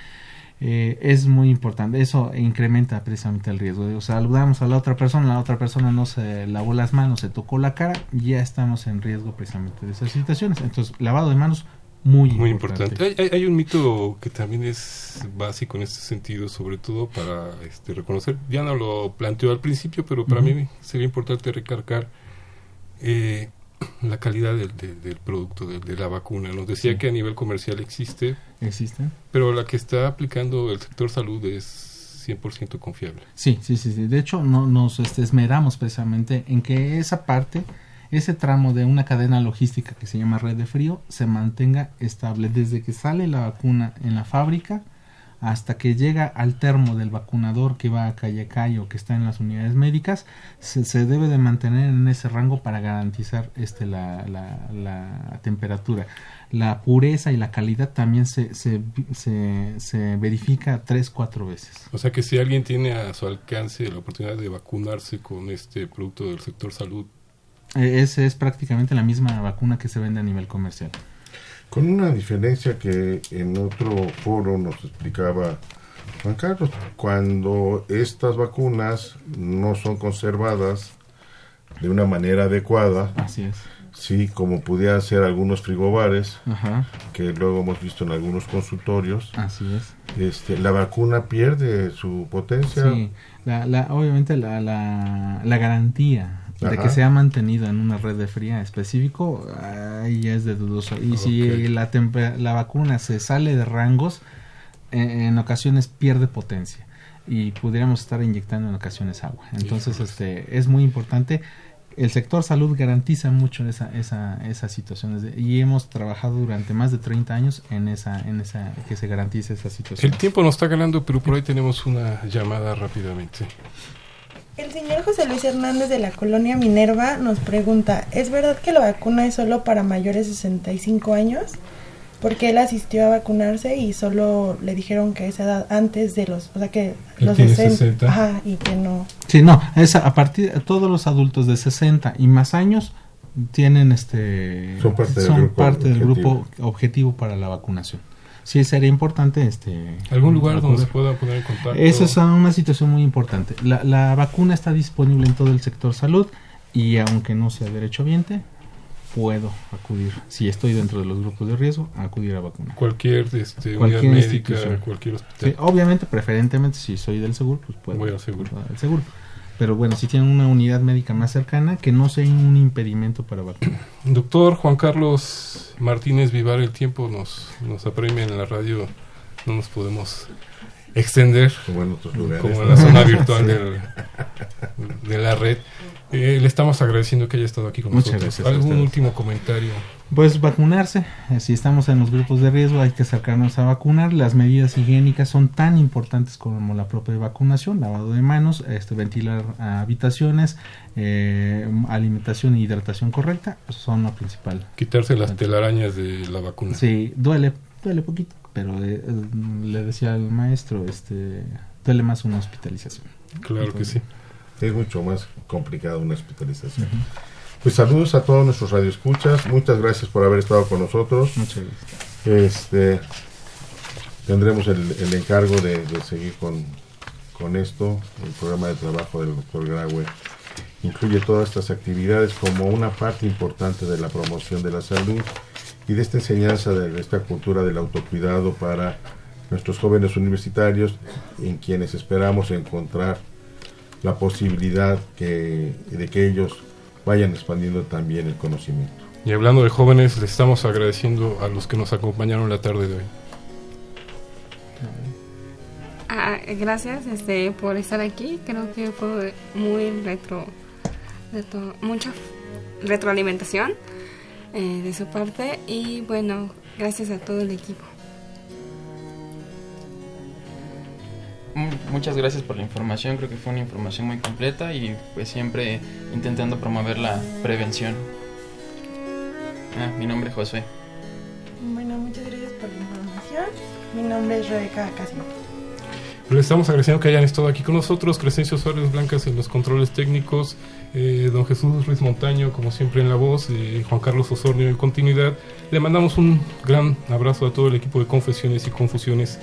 eh, es muy importante, eso incrementa precisamente el riesgo. Digo, saludamos a la otra persona, la otra persona no se lavó las manos, se tocó la cara, ya estamos en riesgo precisamente de esas situaciones. Entonces, lavado de manos, muy, Muy importante. importante. Hay, hay- hay un mito que también es básico en este sentido, sobre todo para este, reconocer. Ya no lo planteó al principio, pero para Ujú. mí sería importante recargar eh, la calidad del, del- del producto, de, de la vacuna. Nos decía Sí. que a nivel comercial existe, ¿Existen? pero la que está aplicando el sector salud es 100% confiable. Sí, sí, sí, sí. De hecho, no, nos este, esmeramos precisamente en que esa parte, ese tramo de una cadena logística que se llama red de frío, se mantenga estable desde que sale la vacuna en la fábrica hasta que llega al termo del vacunador que va a calle a calle o que está en las unidades médicas, se, se debe de mantener en ese rango para garantizar este, la, la, la temperatura. La pureza y la calidad también se, se, se, se verifica tres, cuatro veces. O sea que si alguien tiene a su alcance la oportunidad de vacunarse con este producto del sector salud, Eh, Esa es prácticamente la misma vacuna que se vende a nivel comercial. Con una diferencia que en otro foro nos explicaba Juan Carlos, cuando estas vacunas no son conservadas de una manera adecuada, Así es. sí, como pudieran ser algunos frigobares, Ajá. que luego hemos visto en algunos consultorios, Así es. este, la vacuna pierde su potencia. Sí, la, la, obviamente la, la, la garantía de que se ha mantenido en una red de fría específico, ahí ya es de dudoso. Y si la, la vacuna se sale de rangos, eh, en ocasiones pierde potencia y pudiéramos estar inyectando en ocasiones agua. Entonces, Híjoles. este es muy importante el sector salud garantiza mucho esa, esa, esas situaciones de- y hemos trabajado durante más de 30 años en esa, en esa, que se garantice esa situación. El tiempo nos está ganando, pero por ahí tenemos una llamada rápidamente. El señor José Luis Hernández de la colonia Minerva nos pregunta, ¿es verdad que la vacuna es solo para mayores de 65 años? Porque él asistió a vacunarse y solo le dijeron que a esa edad antes de los, o sea que Él los tiene 60, 60. ajá, y que no. Sí, no, es a partir de todos los adultos de 60 y más años tienen este Son parte del son grupo parte del objetivo. grupo objetivo para la vacunación. Sí, sería importante este ¿Algún lugar donde se pueda poner en contacto? Esa es una situación muy importante. La, la vacuna está disponible en todo el sector salud y aunque no sea derechohabiente, puedo acudir, si estoy dentro de los grupos de riesgo, a acudir a vacunar. Cualquier este, Cualquier unidad médica, institución. cualquier hospital. Sí, obviamente, preferentemente, si soy del seguro, pues puedo. Voy al seguro. al seguro. Pero bueno, si tienen una unidad médica más cercana, que no sea un impedimento para vacunar. Doctor Juan Carlos Martínez Vivar, el tiempo nos, nos apremia en la radio, no nos podemos extender Como en otros lugares. como en la zona virtual del- de la red. Eh, le estamos agradeciendo que haya estado aquí con Muchas nosotros. gracias ¿Algún último comentario? Pues vacunarse, si estamos en los grupos de riesgo hay que acercarnos a vacunar. Las medidas higiénicas son tan importantes como la propia vacunación, lavado de manos, este, ventilar habitaciones, eh, alimentación e hidratación correcta, pues, son lo principal. Quitarse las telarañas de la vacuna. Sí, duele, duele poquito, pero eh, eh, le decía al maestro, este, duele más una hospitalización. Claro que sí. Es mucho más complicado una hospitalización. Pues saludos a todos nuestros radioescuchas. Muchas gracias por haber estado con nosotros. Muchas gracias. Este, tendremos el, el encargo de, de seguir con, con esto. El programa de trabajo del doctor Graue incluye todas estas actividades como una parte importante de la promoción de la salud y de esta enseñanza de esta cultura del autocuidado para nuestros jóvenes universitarios en quienes esperamos encontrar la posibilidad que, de que ellos vayan expandiendo también el conocimiento. Y hablando de jóvenes, le estamos agradeciendo a los que nos acompañaron la tarde de hoy. Ah, gracias este, por estar aquí. Creo que fue muy retro, retro- mucha retroalimentación eh, de su parte y bueno, gracias a todo el equipo. Muchas gracias por la información, creo que fue una información muy completa y pues siempre intentando promover la prevención. Ah, mi nombre es Josué. Bueno, muchas gracias por la información. Mi nombre es Rebeca Casimo. Les estamos agradeciendo que hayan estado aquí con nosotros. Crescencio Suárez Blancas en los controles técnicos, eh, don Jesús Ruiz Montaño, como siempre en la voz, eh, Juan Carlos Osornio en continuidad. Le mandamos un gran abrazo a todo el equipo de Confesiones y Confusiones.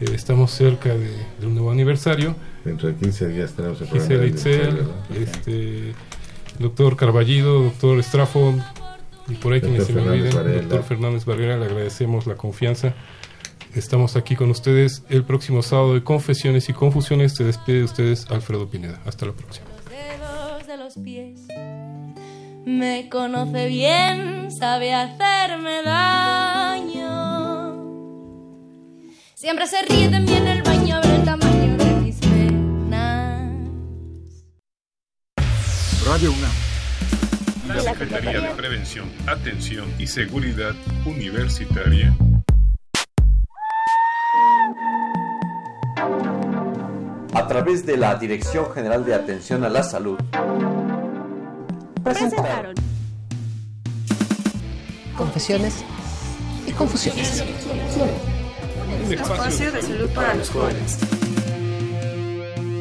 Eh, estamos cerca de, de un nuevo aniversario. Dentro de 15 días tenemos el Giselle programa de Itzel, este, doctor Carballido, doctor Estrafo, y por ahí quienes se me olviden, Varela. doctor Fernández Barrera, le agradecemos la confianza. Estamos aquí con ustedes el próximo sábado de Confesiones y Confusiones. Se despide de ustedes Alfredo Pineda. Hasta la próxima. dedos de los pies. Me conoce bien, sabe hacerme daño. Siempre se ríe de mí en el baño, ver el tamaño de mis penas. Radio UNAM. La Secretaría de Prevención, Atención y Seguridad Universitaria a través de la Dirección General de Atención a la Salud, Presentaron Confesiones y Confusiones. Espacio de salud para los jóvenes.